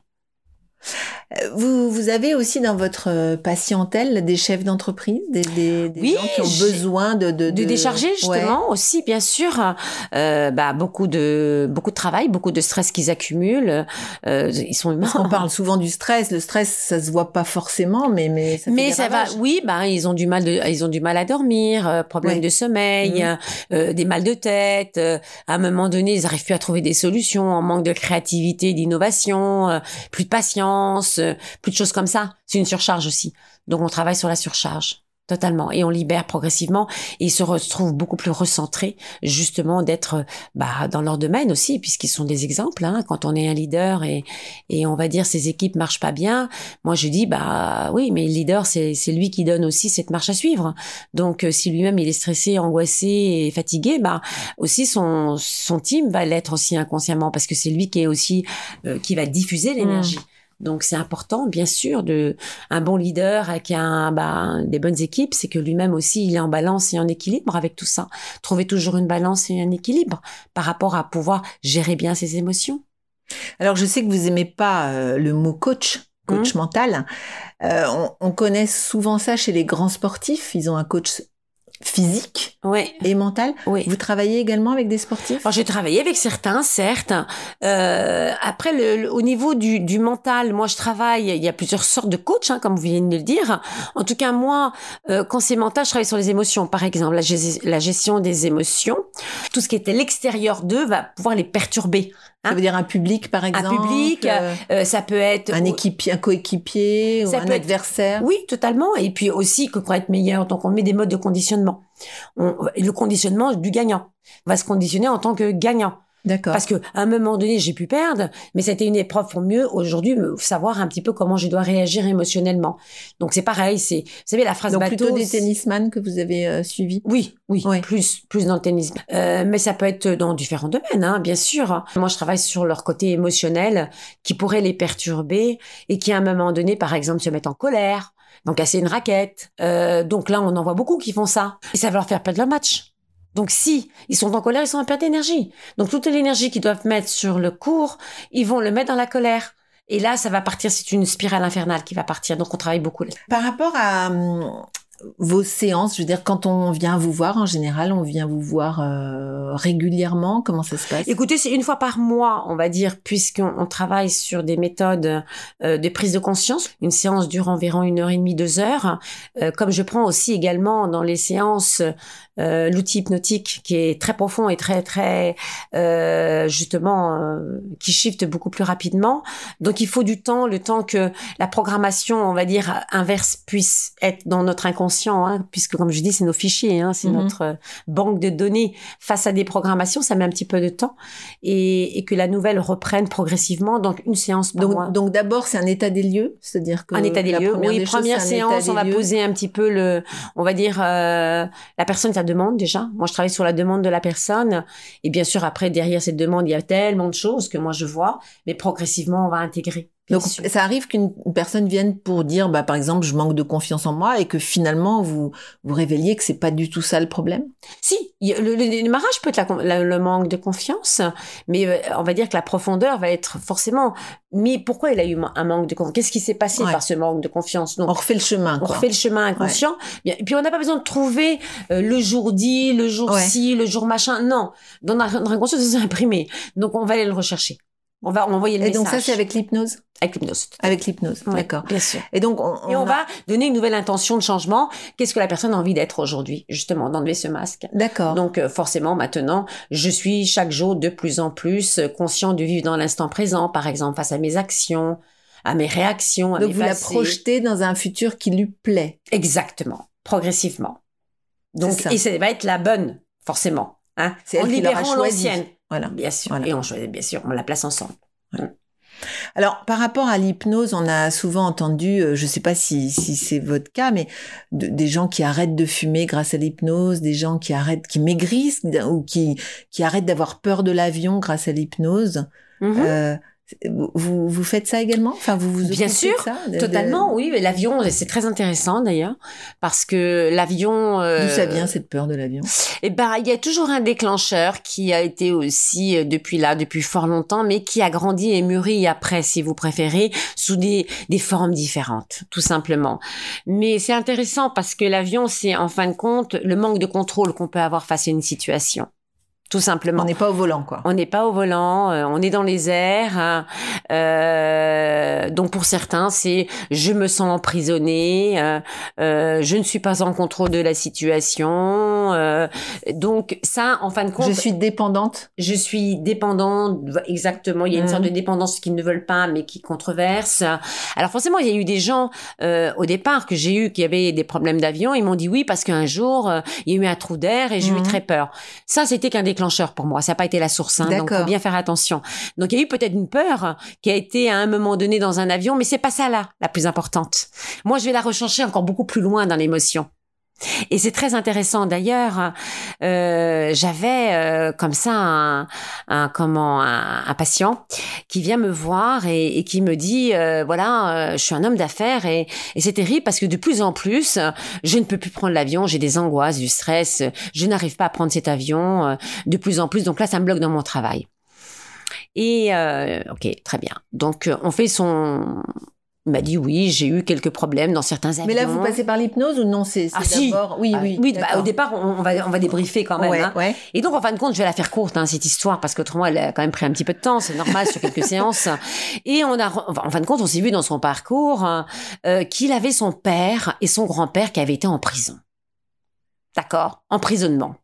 [SPEAKER 4] Euh, Vous, vous avez aussi dans votre euh, patientèle des chefs d'entreprise, des, des, des
[SPEAKER 3] Oui,
[SPEAKER 4] gens qui ont besoin de, de,
[SPEAKER 3] De décharger justement aussi, bien sûr, euh, bah beaucoup de beaucoup de travail, beaucoup de stress qu'ils accumulent. Euh, ils sont humains.
[SPEAKER 4] Parce qu'on parle souvent du stress. Le stress, ça se voit pas forcément, mais mais ça
[SPEAKER 3] Mais ça va, oui, bah ils ont du mal de, ils ont du mal à dormir, euh, problème
[SPEAKER 4] Ouais.
[SPEAKER 3] de sommeil,
[SPEAKER 4] Mhm.
[SPEAKER 3] euh, des mal de tête. euh, à un moment donné, ils arrivent plus à trouver des solutions, en manque de créativité, d'innovation, euh, plus de patience, euh, plus de choses comme ça. C'est une surcharge aussi. Donc on travaille sur la surcharge. Totalement. Et on libère progressivement et ils se retrouvent beaucoup plus recentrés, justement, d'être euh, bah, dans leur domaine aussi, puisqu'ils sont des exemples. Hein, quand on est un leader et, et on va dire ces équipes marchent pas bien, moi je dis bah oui, mais le leader c'est c'est lui qui donne aussi cette marche à suivre. Donc euh, si lui-même il est stressé, angoissé et fatigué, bah aussi son son team va l'être aussi inconsciemment parce que c'est lui qui est aussi euh, qui va diffuser l'énergie. Donc c'est important, bien sûr, de un bon leader avec un bah, des bonnes équipes, c'est que lui-même aussi il est en balance et en équilibre avec tout ça. Trouver toujours une balance et un équilibre par rapport à pouvoir gérer bien ses émotions.
[SPEAKER 4] Alors, je sais que vous aimez pas euh, le mot coach, coach
[SPEAKER 3] Mmh.
[SPEAKER 4] mental. Euh, on, on connaît souvent ça chez les grands sportifs. Ils ont un coach physique
[SPEAKER 3] Ouais,
[SPEAKER 4] et mental.
[SPEAKER 3] oui.
[SPEAKER 4] Vous travaillez également avec des sportifs?
[SPEAKER 3] Alors j'ai travaillé avec certains, certes. Euh, après, le, le- au niveau du, du mental, moi je travaille. Il y a plusieurs sortes de coachs, hein, comme vous venez de le dire. En tout cas, moi, euh, quand c'est mental, je travaille sur les émotions. Par exemple, la, la gestion des émotions, tout ce qui est à l'extérieur d'eux va pouvoir les perturber.
[SPEAKER 4] Ça veut dire un public, par exemple
[SPEAKER 3] Un public,
[SPEAKER 4] euh,
[SPEAKER 3] euh, ça peut être
[SPEAKER 4] un équipier, un coéquipier ou
[SPEAKER 3] Ça
[SPEAKER 4] un
[SPEAKER 3] peut être-
[SPEAKER 4] adversaire.
[SPEAKER 3] Oui, totalement. Et puis aussi que pour être meilleur, donc on met des modes de conditionnement. On, le conditionnement du gagnant. On va se conditionner en tant que gagnant.
[SPEAKER 4] D'accord.
[SPEAKER 3] Parce que à un moment donné, j'ai pu perdre, mais c'était une épreuve pour mieux aujourd'hui me- savoir un petit peu comment je dois réagir émotionnellement. Donc c'est pareil, c'est vous savez la phrase
[SPEAKER 4] Donc
[SPEAKER 3] bateau.
[SPEAKER 4] plutôt des tennisman que vous avez euh, suivis.
[SPEAKER 3] Oui, oui,
[SPEAKER 4] Ouais.
[SPEAKER 3] plus plus dans le tennis. Euh, mais ça peut être dans différents domaines, hein, bien sûr. Moi, je travaille sur leur côté émotionnel qui pourrait les perturber et qui à un moment donné, par exemple, se mettent en colère, donc casser une raquette. Euh, donc là, on en voit beaucoup qui font ça et ça va leur faire perdre leur match. Donc si ils sont en colère, ils sont en perte d'énergie. Donc toute l'énergie qu'ils doivent mettre sur le cours, ils vont le mettre dans la colère. Et là, ça va partir, c'est une spirale infernale qui va partir. Donc on travaille beaucoup.
[SPEAKER 4] Par rapport à hum, vos séances, je veux dire, quand on vient vous voir, en général, on vient vous voir euh, régulièrement. Comment ça se passe?
[SPEAKER 3] Écoutez, c'est une fois par mois, on va dire, puisqu'on on travaille sur des méthodes euh, de prise de conscience. Une séance dure environ une heure et demie, deux heures. Euh, comme je prends aussi également dans les séances euh, l'outil hypnotique qui est très profond et très très justement qui shift beaucoup plus rapidement. Donc il faut du temps, le temps que la programmation, on va dire inverse, puisse être dans notre inconscient, hein, puisque comme je dis, c'est nos fichiers, hein, c'est
[SPEAKER 4] Mhm.
[SPEAKER 3] notre euh, banque de données face à des programmations, ça met un petit peu de temps et, et que la nouvelle reprenne progressivement. Donc une séance par mois.
[SPEAKER 4] Donc, donc d'abord, c'est un état des lieux, c'est-à-dire que
[SPEAKER 3] un état des lieux.
[SPEAKER 4] première
[SPEAKER 3] oui,
[SPEAKER 4] des
[SPEAKER 3] première séance, on va
[SPEAKER 4] lieux.
[SPEAKER 3] poser un petit peu le, on va dire euh, la personne sa demande déjà. Moi, je travaille sur la demande de la personne et bien sûr après derrière cette demande, il y a tellement de choses que moi je vois, mais progressivement on va intégrer. Bien
[SPEAKER 4] Donc
[SPEAKER 3] sûr.
[SPEAKER 4] ça arrive qu'une personne vienne pour dire, bah par exemple, je manque de confiance en moi, et que finalement vous vous révéliez que c'est pas du tout ça le problème?
[SPEAKER 3] Si, le, le démarrage peut être la con- la- le manque de confiance, mais euh, on va dire que la profondeur va être forcément. Mais pourquoi il a eu un manque de confiance Qu'est-ce qui s'est passé
[SPEAKER 4] Ouais.
[SPEAKER 3] par ce manque de confiance? Donc,
[SPEAKER 4] On refait le chemin.
[SPEAKER 3] on refait le chemin inconscient. Et puis on n'a pas besoin de trouver euh, le jour dit, le jour
[SPEAKER 4] Ouais.
[SPEAKER 3] ci, le jour machin. Non, dans notre inconscient, c'est imprimé. Donc on va aller le rechercher. On va envoyer le
[SPEAKER 4] Et
[SPEAKER 3] message.
[SPEAKER 4] donc ça, c'est avec l'hypnose?
[SPEAKER 3] avec l'hypnose.
[SPEAKER 4] Avec l'hypnose, d'accord.
[SPEAKER 3] Bien sûr.
[SPEAKER 4] Et donc on,
[SPEAKER 3] Et on va donner une nouvelle intention de changement. Qu'est-ce que la personne a envie d'être aujourd'hui, justement, d'enlever ce masque?
[SPEAKER 4] D'accord.
[SPEAKER 3] Donc euh, forcément maintenant, je suis chaque jour de plus en plus conscient de vivre dans l'instant présent, par exemple face à mes actions, à mes réactions, à
[SPEAKER 4] Donc
[SPEAKER 3] mes
[SPEAKER 4] vous la projetez dans un futur qui lui plaît.
[SPEAKER 3] Exactement, progressivement. Donc
[SPEAKER 4] ça.
[SPEAKER 3] et ça va être la bonne, forcément. Hein, en libérant l'ancienne,
[SPEAKER 4] Voilà.
[SPEAKER 3] bien sûr.
[SPEAKER 4] Voilà.
[SPEAKER 3] Et on choisit, bien sûr, on la place ensemble.
[SPEAKER 4] Alors, par rapport à l'hypnose, on a souvent entendu, euh, je ne sais pas si, si c'est votre cas, mais de- des gens qui arrêtent de fumer grâce à l'hypnose, des gens qui arrêtent, qui maigrissent ou qui, qui arrêtent d'avoir peur de l'avion grâce à l'hypnose.
[SPEAKER 3] Mhm.
[SPEAKER 4] Euh, vous, vous, faites ça également? Enfin, vous vous
[SPEAKER 3] Bien sûr,
[SPEAKER 4] de ça de- de-
[SPEAKER 3] Totalement, oui. mais L'avion, c'est très intéressant d'ailleurs, parce que l'avion. euh,
[SPEAKER 4] D'où ça vient cette peur de l'avion?
[SPEAKER 3] Eh ben, il y a toujours un déclencheur qui a été aussi euh, depuis là, depuis fort longtemps, mais qui a grandi et mûri après, si vous préférez, sous des, des formes différentes, tout simplement. Mais c'est intéressant parce que l'avion, c'est en fin de compte le manque de contrôle qu'on peut avoir face à une situation. Tout simplement.
[SPEAKER 4] On n'est pas au volant, quoi.
[SPEAKER 3] On n'est pas au volant, euh, on est dans les airs. hein. Euh, donc pour certains, c'est je me sens emprisonné, euh, euh, je ne suis pas en contrôle de la situation. euh, donc ça, en fin de compte,
[SPEAKER 4] Je suis dépendante.
[SPEAKER 3] je suis dépendant, exactement. Il y a une
[SPEAKER 4] Mhm.
[SPEAKER 3] sorte de dépendance qu'ils ne veulent pas, mais qui controverse. Alors forcément, il y a eu des gens euh, au départ que j'ai eu qui avaient des problèmes d'avion. Ils m'ont dit oui parce qu'un jour il y a eu un trou d'air et j'ai eu
[SPEAKER 4] Mhm.
[SPEAKER 3] très peur. Ça, c'était qu'un déclencheur pour moi. Ça n'a pas été la source. Hein, donc faut bien faire attention. Donc il y a eu peut-être une peur qui a été à un moment donné dans un avion, mais c'est pas ça là la plus importante. Moi, je vais la rechercher encore beaucoup plus loin dans l'émotion. Et c'est très intéressant d'ailleurs. Euh, J'avais euh, comme ça un, un comment un, un patient qui vient me voir et, et qui me dit euh, voilà euh, je suis un homme d'affaires et, et c'est terrible parce que de plus en plus je ne peux plus prendre l'avion j'ai des angoisses du stress je n'arrive pas à prendre cet avion euh, de plus en plus donc là ça me bloque dans mon travail et euh, ok très bien donc on fait son il m'a dit oui j'ai eu quelques problèmes dans certains avions
[SPEAKER 4] Mais là, vous passez par l'hypnose ou non C'est
[SPEAKER 3] Ah, si.
[SPEAKER 4] d'abord. Oui,
[SPEAKER 3] Ah,
[SPEAKER 4] oui.
[SPEAKER 3] oui bah, au départ on, on va on va débriefer quand même
[SPEAKER 4] Ouais,
[SPEAKER 3] hein.
[SPEAKER 4] ouais.
[SPEAKER 3] Et donc, en fin de compte, je vais la faire courte, hein, cette histoire, parce qu'autrement, elle a quand même pris un petit peu de temps, c'est normal sur quelques séances. Et on a, enfin, en fin de compte, on s'est vu dans son parcours euh, qu'il avait son père et son grand-père qui avaient été en prison. D'accord? Emprisonnement.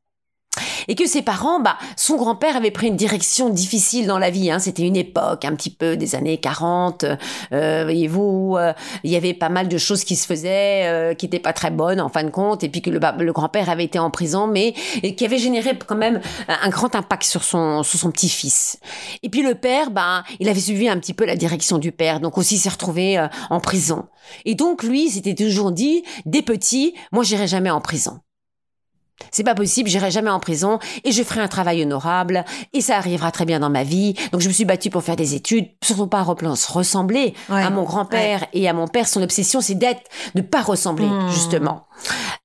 [SPEAKER 3] Et que ses parents, bah, son grand-père avait pris une direction difficile dans la vie. Hein. C'était une époque un petit peu des années 40, euh, voyez-vous, euh, il y avait pas mal de choses qui se faisaient, euh, qui étaient pas très bonnes en fin de compte, et puis que le, bah, le grand-père avait été en prison, mais et qui avait généré quand même un, grand impact sur son sur son petit-fils. Et puis le père, bah, il avait suivi un petit peu la direction du père, donc aussi s'est retrouvé euh, en prison. Et donc lui, s'était toujours dit, des petits, moi j'irai jamais en prison. C'est pas possible, j'irai jamais en prison et je ferai un travail honorable et ça arrivera très bien dans ma vie. Donc je me suis battue pour faire des études, surtout pas ressembler
[SPEAKER 4] Ouais.
[SPEAKER 3] à mon grand-père et à mon père. Son obsession, c'est d'être, de pas ressembler
[SPEAKER 4] Hmm.
[SPEAKER 3] justement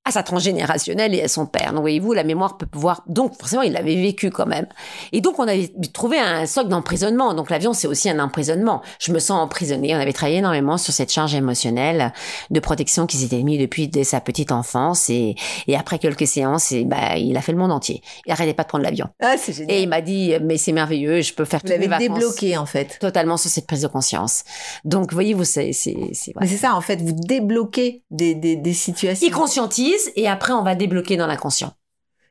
[SPEAKER 3] à sa transgénérationnelle et à son père. Donc voyez-vous, la mémoire peut pouvoir. Donc forcément, il l'avait vécu quand même. Et donc on avait trouvé un socle d'emprisonnement. Donc l'avion, c'est aussi un emprisonnement. Je me sens emprisonnée. On avait travaillé énormément sur cette charge émotionnelle de protection qui s'était mise depuis dès sa petite enfance et, et après quelques séances, et bah, il a fait le monde entier. Il arrêtait pas de prendre l'avion.
[SPEAKER 4] Ah, c'est génial.
[SPEAKER 3] Et il m'a dit, mais c'est merveilleux, je peux faire
[SPEAKER 4] Vous
[SPEAKER 3] toutes mes
[SPEAKER 4] l'avez
[SPEAKER 3] vacances.
[SPEAKER 4] débloqué en fait.
[SPEAKER 3] Totalement sur cette prise de conscience. Donc, voyez-vous, c'est, c'est, c'est,
[SPEAKER 4] Mais c'est ça, en fait, vous débloquez des, des, des situations.
[SPEAKER 3] Il conscientise et après, on va débloquer dans l'inconscient.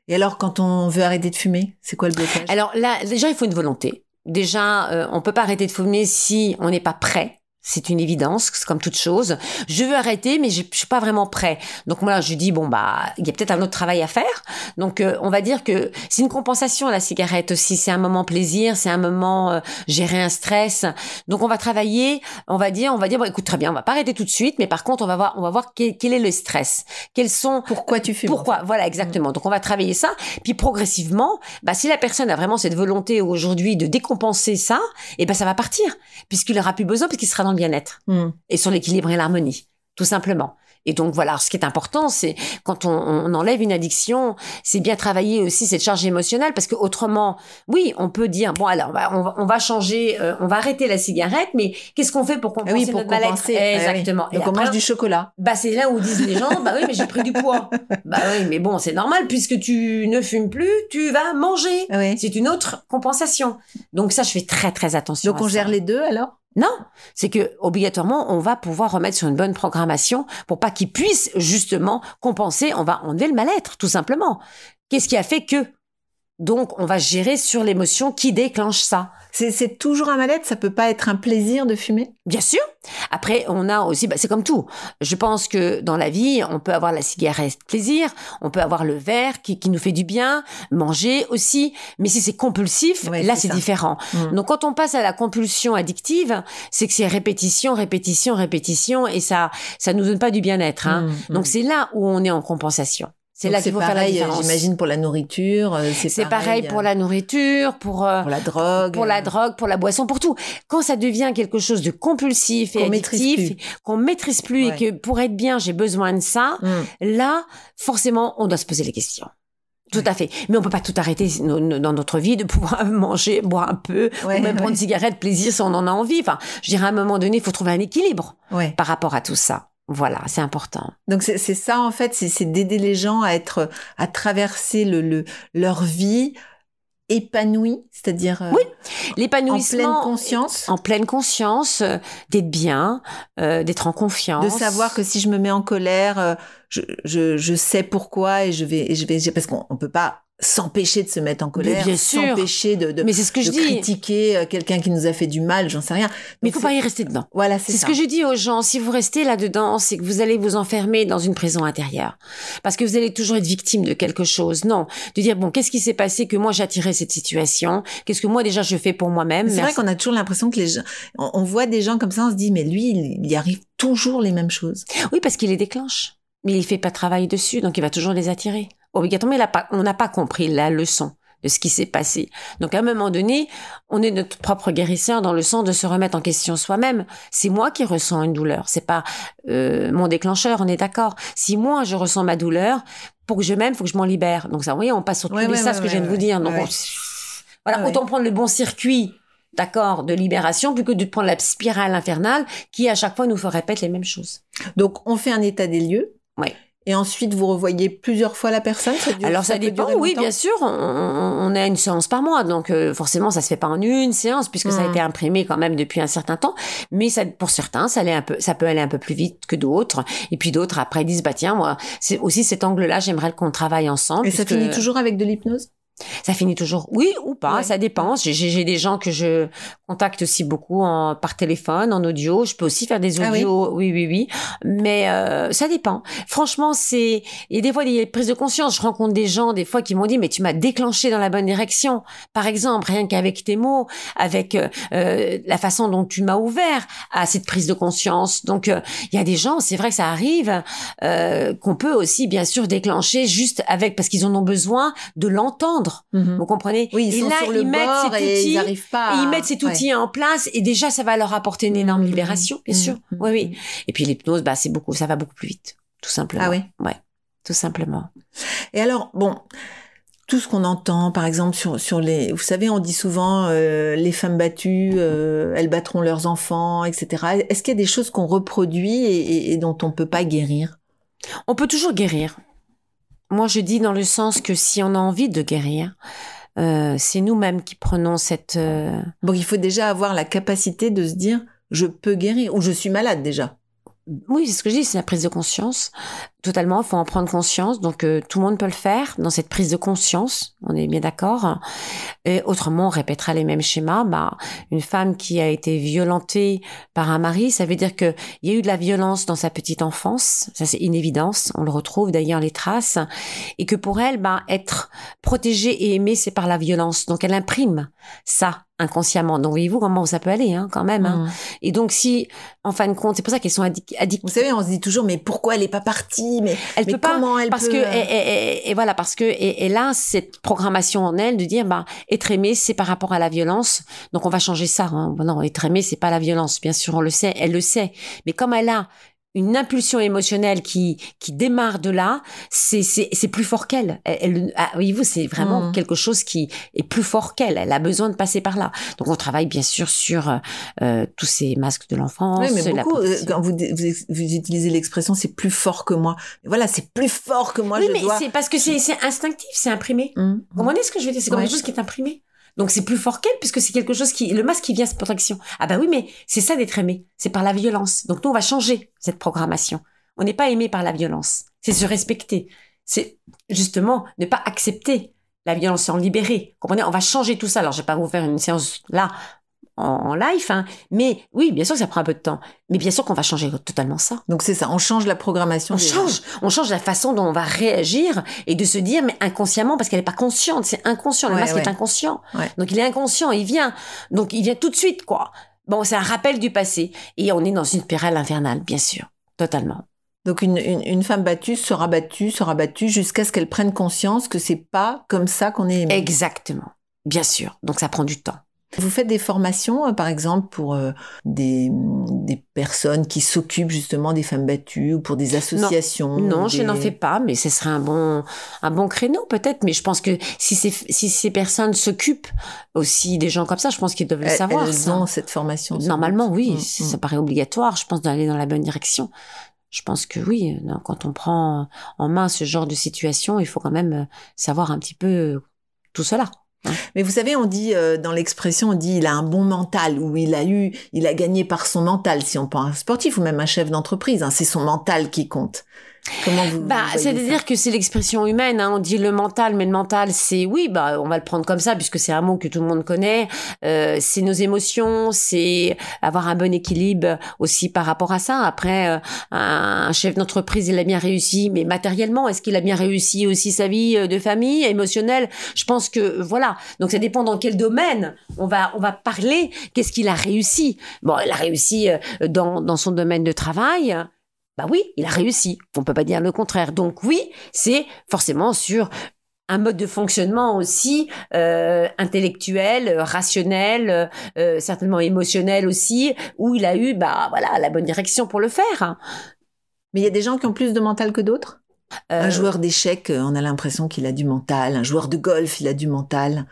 [SPEAKER 4] Et alors, quand on veut arrêter de fumer, c'est quoi le blocage?
[SPEAKER 3] Alors là, déjà, il faut une volonté. Déjà, euh, on peut pas arrêter de fumer si on n'est pas prêt. C'est une évidence, comme toute chose. Je veux arrêter, mais je, je suis pas vraiment prêt. Donc moi, je dis bon bah, il y a peut-être un autre travail à faire. Donc euh, on va dire que c'est une compensation la cigarette aussi. C'est un moment plaisir, c'est un moment euh, gérer un stress. Donc on va travailler, on va dire, on va dire bon écoute très bien, on va pas arrêter tout de suite, mais par contre on va voir, on va voir quel, quel est le stress, quels sont
[SPEAKER 4] Pourquoi tu fumes
[SPEAKER 3] pourquoi Voilà, exactement. Donc on va travailler ça, puis progressivement, bah si la personne a vraiment cette volonté aujourd'hui de décompenser ça, et ben ça va partir, puisqu'il aura plus besoin, puisqu'il sera dans le bien-être
[SPEAKER 4] Hmm.
[SPEAKER 3] et sur l'équilibre et l'harmonie, tout simplement. Et donc voilà, ce qui est important, c'est quand on, on enlève une addiction, c'est bien travailler aussi cette charge émotionnelle, parce que autrement, oui, on peut dire bon alors on va on va, on va changer, euh, on va arrêter la cigarette, mais qu'est-ce qu'on fait pour
[SPEAKER 4] Ah
[SPEAKER 3] compenser
[SPEAKER 4] oui, pour
[SPEAKER 3] notre mal-être
[SPEAKER 4] compenser. Ah oui.
[SPEAKER 3] Exactement. Et
[SPEAKER 4] Donc on
[SPEAKER 3] après,
[SPEAKER 4] mange du chocolat.
[SPEAKER 3] bah c'est là où disent les gens, bah oui, mais j'ai pris du poids. Bah oui, mais bon, c'est normal puisque tu ne fumes plus, tu vas manger.
[SPEAKER 4] Ah oui.
[SPEAKER 3] C'est une autre compensation. Donc ça, je fais très très attention.
[SPEAKER 4] Donc
[SPEAKER 3] à
[SPEAKER 4] on
[SPEAKER 3] ça.
[SPEAKER 4] gère les deux alors?
[SPEAKER 3] Non, c'est que obligatoirement, on va pouvoir remettre sur une bonne programmation pour pas qu'ils puissent justement compenser. On va enlever le mal-être, tout simplement. Qu'est-ce qui a fait que Donc, on va gérer sur l'émotion qui déclenche ça.
[SPEAKER 4] C'est c'est toujours un mal-être, ça peut pas être un plaisir de fumer?
[SPEAKER 3] Bien sûr. Après, on a aussi, bah, c'est comme tout. Je pense que dans la vie, on peut avoir la cigarette plaisir, on peut avoir le verre qui, qui nous fait du bien, manger aussi. Mais si c'est compulsif,
[SPEAKER 4] Ouais,
[SPEAKER 3] là,
[SPEAKER 4] c'est
[SPEAKER 3] différent.
[SPEAKER 4] Mm.
[SPEAKER 3] Donc, quand on passe à la compulsion addictive, c'est que c'est répétition, répétition, répétition, et ça, ça nous donne pas du bien-être. Hein.
[SPEAKER 4] Mm,
[SPEAKER 3] Donc,
[SPEAKER 4] mm.
[SPEAKER 3] c'est là où on est en compensation. C'est là qu'il faut faire la
[SPEAKER 4] pareil,
[SPEAKER 3] différence.
[SPEAKER 4] J'imagine pour la nourriture, euh, c'est
[SPEAKER 3] C'est pareil pour
[SPEAKER 4] euh,
[SPEAKER 3] la nourriture, pour euh,
[SPEAKER 4] pour la drogue,
[SPEAKER 3] pour la
[SPEAKER 4] euh,
[SPEAKER 3] drogue, pour la boisson, pour tout. Quand ça devient quelque chose de compulsif et
[SPEAKER 4] Qu'on maîtrise
[SPEAKER 3] addictif, qu'on maîtrise plus
[SPEAKER 4] Ouais.
[SPEAKER 3] et que pour être bien, j'ai besoin de ça,
[SPEAKER 4] Mm.
[SPEAKER 3] là, forcément, on doit se poser les questions. Tout à fait. Mais on peut pas tout arrêter dans notre vie de pouvoir manger, boire un peu,
[SPEAKER 4] Ouais,
[SPEAKER 3] ou même prendre une cigarette, plaisir si on en a envie. Enfin, je dirais à un moment donné, il faut trouver un équilibre
[SPEAKER 4] Ouais.
[SPEAKER 3] par rapport à tout ça. Voilà, c'est important.
[SPEAKER 4] Donc c'est ça en fait, c'est d'aider les gens à être, à traverser le, le leur vie épanouie, c'est-à-dire euh,
[SPEAKER 3] Oui,
[SPEAKER 4] en pleine
[SPEAKER 3] L'épanouissement
[SPEAKER 4] conscience,
[SPEAKER 3] en pleine conscience, euh, d'être bien, euh, d'être en confiance.
[SPEAKER 4] de savoir que si je me mets en colère, euh, je, je, je sais pourquoi et je vais, et je vais, parce qu'on on peut pas s'empêcher de se mettre en colère,
[SPEAKER 3] bien sûr.
[SPEAKER 4] s'empêcher de, de,
[SPEAKER 3] Mais c'est ce que
[SPEAKER 4] de
[SPEAKER 3] je dis.
[SPEAKER 4] critiquer euh, quelqu'un qui nous a fait du mal, j'en sais rien.
[SPEAKER 3] Mais il faut pas y rester dedans.
[SPEAKER 4] Voilà, c'est
[SPEAKER 3] C'est ce que je dis aux gens. Si vous restez là-dedans, c'est que vous allez vous enfermer dans une prison intérieure. Parce que vous allez toujours être victime de quelque chose. Non. De dire, bon, qu'est-ce qui s'est passé que moi attiré cette situation? Qu'est-ce que moi déjà je fais pour moi-même?
[SPEAKER 4] C'est vrai qu'on a toujours l'impression que les gens, on, on voit des gens comme ça, on se dit mais lui, il, il y arrive toujours les mêmes choses.
[SPEAKER 3] Oui, parce qu'il les déclenche. Mais il fait pas travailler dessus, donc il va toujours les attirer. Obligatoirement, on n'a pas compris la leçon de ce qui s'est passé. Donc à un moment donné, on est notre propre guérisseur dans le sens de se remettre en question soi-même. C'est moi qui ressens une douleur, c'est pas euh, mon déclencheur, on est d'accord. Si moi je ressens ma douleur, pour que je m'aime, faut que je m'en libère. Donc ça, vous voyez, on passe sur les
[SPEAKER 4] ouais,
[SPEAKER 3] ça, ce que je viens de vous dire. Donc on- voilà, autant prendre le bon circuit. D'accord, de libération, plutôt que de prendre la spirale infernale qui à chaque fois nous fait répéter les mêmes choses.
[SPEAKER 4] Donc on fait un état des lieux.
[SPEAKER 3] Ouais.
[SPEAKER 4] Et ensuite vous revoyez plusieurs fois la personne. Ça dure-
[SPEAKER 3] Alors ça, dépend, oui,
[SPEAKER 4] longtemps
[SPEAKER 3] bien sûr. On, on- a une séance par mois, donc euh, forcément ça se fait pas en une séance puisque ça a
[SPEAKER 4] Mhm.
[SPEAKER 3] été imprimé quand même depuis un certain temps. Mais ça, pour certains, ça allait un peu, ça peut aller un peu plus vite que d'autres. Et puis d'autres après disent bah tiens moi, c'est aussi cet angle-là, j'aimerais qu'on travaille ensemble.
[SPEAKER 4] Et ça finit toujours avec de l'hypnose?
[SPEAKER 3] Ça finit toujours oui ou pas,
[SPEAKER 4] Ouais.
[SPEAKER 3] ça dépend. J'ai- des gens que je contacte aussi beaucoup en, par téléphone, en audio. Je peux aussi faire des
[SPEAKER 4] Ah oui
[SPEAKER 3] audios, oui, oui, oui. Mais euh, ça dépend. Franchement, c'est il y a des fois des prises de conscience. Je rencontre des gens des fois qui m'ont dit mais tu m'as déclenché dans la bonne direction. Par exemple, rien qu'avec tes mots, avec euh, euh, la façon dont tu m'as ouvert à cette prise de conscience. Donc euh, il y a des gens, c'est vrai que ça arrive, euh, qu'on peut aussi bien sûr déclencher juste avec parce qu'ils en ont besoin de l'entendre.
[SPEAKER 4] Mhm.
[SPEAKER 3] Vous comprenez
[SPEAKER 4] Oui, ils
[SPEAKER 3] Et
[SPEAKER 4] sont
[SPEAKER 3] là,
[SPEAKER 4] sur le
[SPEAKER 3] ils mettent
[SPEAKER 4] bord
[SPEAKER 3] cet
[SPEAKER 4] et
[SPEAKER 3] outil,
[SPEAKER 4] ils n'arrivent pas. à-
[SPEAKER 3] ils mettent cet
[SPEAKER 4] Ouais.
[SPEAKER 3] outil en place et déjà ça va leur apporter une énorme
[SPEAKER 4] Mhm.
[SPEAKER 3] libération, bien
[SPEAKER 4] Mhm.
[SPEAKER 3] sûr. Oui, oui. Et puis l'hypnose, bah c'est beaucoup, ça va beaucoup plus vite, tout simplement.
[SPEAKER 4] Ah oui.
[SPEAKER 3] Ouais, tout simplement.
[SPEAKER 4] Et alors, bon, tout ce qu'on entend, par exemple, sur, sur les... Vous savez, on dit souvent, euh, les femmes battues, euh, elles battront leurs enfants, etc. Est-ce qu'il y a des choses qu'on reproduit et, et- et dont on peut pas guérir?
[SPEAKER 3] On peut toujours guérir. Moi, je dis dans le sens que si on a envie de guérir, euh, c'est nous-mêmes qui prenons cette. euh,
[SPEAKER 4] Donc, il faut déjà avoir la capacité de se dire, je peux guérir, ou je suis malade déjà.
[SPEAKER 3] Oui, c'est ce que je dis, c'est la prise de conscience. Totalement, il faut en prendre conscience. Donc, euh, tout le monde peut le faire dans cette prise de conscience. On est bien d'accord. Et autrement, on répétera les mêmes schémas. Bah, une femme qui a été violentée par un mari, ça veut dire que il y a eu de la violence dans sa petite enfance. Ça, c'est une évidence. On le retrouve d'ailleurs les traces. Et que pour elle, bah, être protégée et aimée, c'est par la violence. Donc, elle imprime ça inconsciemment. Donc, voyez-vous comment ça peut aller, hein, quand même. Hein.
[SPEAKER 4] Mhm.
[SPEAKER 3] Et donc, si, en fin de compte, c'est pour ça qu'elles sont addic- addictives.
[SPEAKER 4] Vous savez, on se dit toujours, mais pourquoi elle est pas partie? Mais,
[SPEAKER 3] Elle
[SPEAKER 4] mais
[SPEAKER 3] peut pas
[SPEAKER 4] elle
[SPEAKER 3] parce
[SPEAKER 4] peut
[SPEAKER 3] que et, et- voilà parce que et, et là cette programmation en elle de dire bah être aimé c'est par rapport à la violence donc on va changer ça hein. Non être aimé c'est pas la violence bien sûr on le sait elle le sait mais comme elle a une impulsion émotionnelle qui qui démarre de là, c'est c'est c'est plus fort qu'elle. Elle, elle- ah, voyez-vous, c'est vraiment
[SPEAKER 4] Mhm.
[SPEAKER 3] quelque chose qui est plus fort qu'elle. Elle a besoin de passer par là. Donc on travaille bien sûr sur euh, euh, tous ces masques de l'enfance.
[SPEAKER 4] Oui, mais beaucoup, euh, quand vous, vous, vous utilisez l'expression c'est plus fort que moi. Voilà, c'est plus fort que moi,
[SPEAKER 3] oui,
[SPEAKER 4] je
[SPEAKER 3] mais
[SPEAKER 4] dois.
[SPEAKER 3] c'est parce que c'est c'est instinctif, c'est imprimé.
[SPEAKER 4] Hum,
[SPEAKER 3] Vous comprenez ce que je veux dire? C'est comme
[SPEAKER 4] Ouais.
[SPEAKER 3] quelque chose qui est imprimé. Donc c'est plus fort qu'elle puisque c'est quelque chose qui le masque qui vient c'est protection. Ah bah oui mais c'est ça d'être aimé, c'est par la violence. Donc nous on va changer cette programmation. On n'est pas aimé par la violence, c'est se respecter. C'est justement ne pas accepter la violence, c'est en libérer. Comprenez On va changer tout ça. Alors je vais pas vous faire une séance là en, live hein, mais oui, bien sûr que ça prend un peu de temps. Mais bien sûr qu'on va changer totalement ça.
[SPEAKER 4] Donc c'est ça, on change la programmation.
[SPEAKER 3] On change, on change la façon dont on va réagir et de se dire, mais inconsciemment, parce qu'elle n'est pas consciente, c'est inconscient, le
[SPEAKER 4] Ouais,
[SPEAKER 3] masque
[SPEAKER 4] ouais.
[SPEAKER 3] est inconscient.
[SPEAKER 4] Ouais.
[SPEAKER 3] Donc il est inconscient, il vient, donc il vient tout de suite, quoi. Bon, c'est un rappel du passé. Et on est dans une spirale infernale, bien sûr, totalement.
[SPEAKER 4] Donc une, une, une femme battue sera battue, sera battue jusqu'à ce qu'elle prenne conscience que c'est pas comme ça qu'on est aimé.
[SPEAKER 3] Exactement, bien sûr. Donc ça prend du temps.
[SPEAKER 4] Vous faites des formations, euh, par exemple, pour euh, des, des personnes qui s'occupent justement des femmes battues ou pour des associations
[SPEAKER 3] Non, je n'en fais pas, mais ce serait un bon, un bon créneau peut-être. Mais je pense que si ces, si ces personnes s'occupent aussi des gens comme ça, je pense qu'ils doivent le savoir.
[SPEAKER 4] elles ont cette formation.
[SPEAKER 3] Normalement, oui,
[SPEAKER 4] Mm,
[SPEAKER 3] ça
[SPEAKER 4] mm.
[SPEAKER 3] paraît obligatoire. Je pense d'aller dans la bonne direction. Je pense que oui, non, quand on prend en main ce genre de situation, il faut quand même euh, savoir un petit peu tout cela.
[SPEAKER 4] Mais vous savez, on dit euh, dans l'expression, on dit il a un bon mental ou il a eu, il a gagné par son mental. Si on prend un sportif ou même un chef d'entreprise, hein, c'est son mental qui compte. Comment vous,
[SPEAKER 3] Bah, c'est-à-dire que c'est l'expression humaine. Hein. On dit le mental, mais le mental, c'est oui, bah, on va le prendre comme ça puisque c'est un mot que tout le monde connaît. Euh, c'est nos émotions, c'est avoir un bon équilibre aussi par rapport à ça. Après, euh, un, chef d'entreprise, il a bien réussi, mais matériellement, est-ce qu'il a bien réussi aussi sa vie euh, de famille, émotionnelle? Je pense que voilà. Donc ça dépend dans quel domaine on va on va parler. Qu'est-ce qu'il a réussi? Bon, il a réussi euh, dans dans son domaine de travail. Bah oui, il a réussi. On peut pas dire le contraire. Donc oui, c'est forcément sur un mode de fonctionnement aussi euh, intellectuel, rationnel, euh, certainement émotionnel aussi, où il a eu bah voilà la bonne direction pour le faire.
[SPEAKER 4] Mais il y a des gens qui ont plus de mental que d'autres?
[SPEAKER 3] Euh,
[SPEAKER 4] Un joueur d'échecs, on a l'impression qu'il a du mental. Un joueur de golf, il a du mental.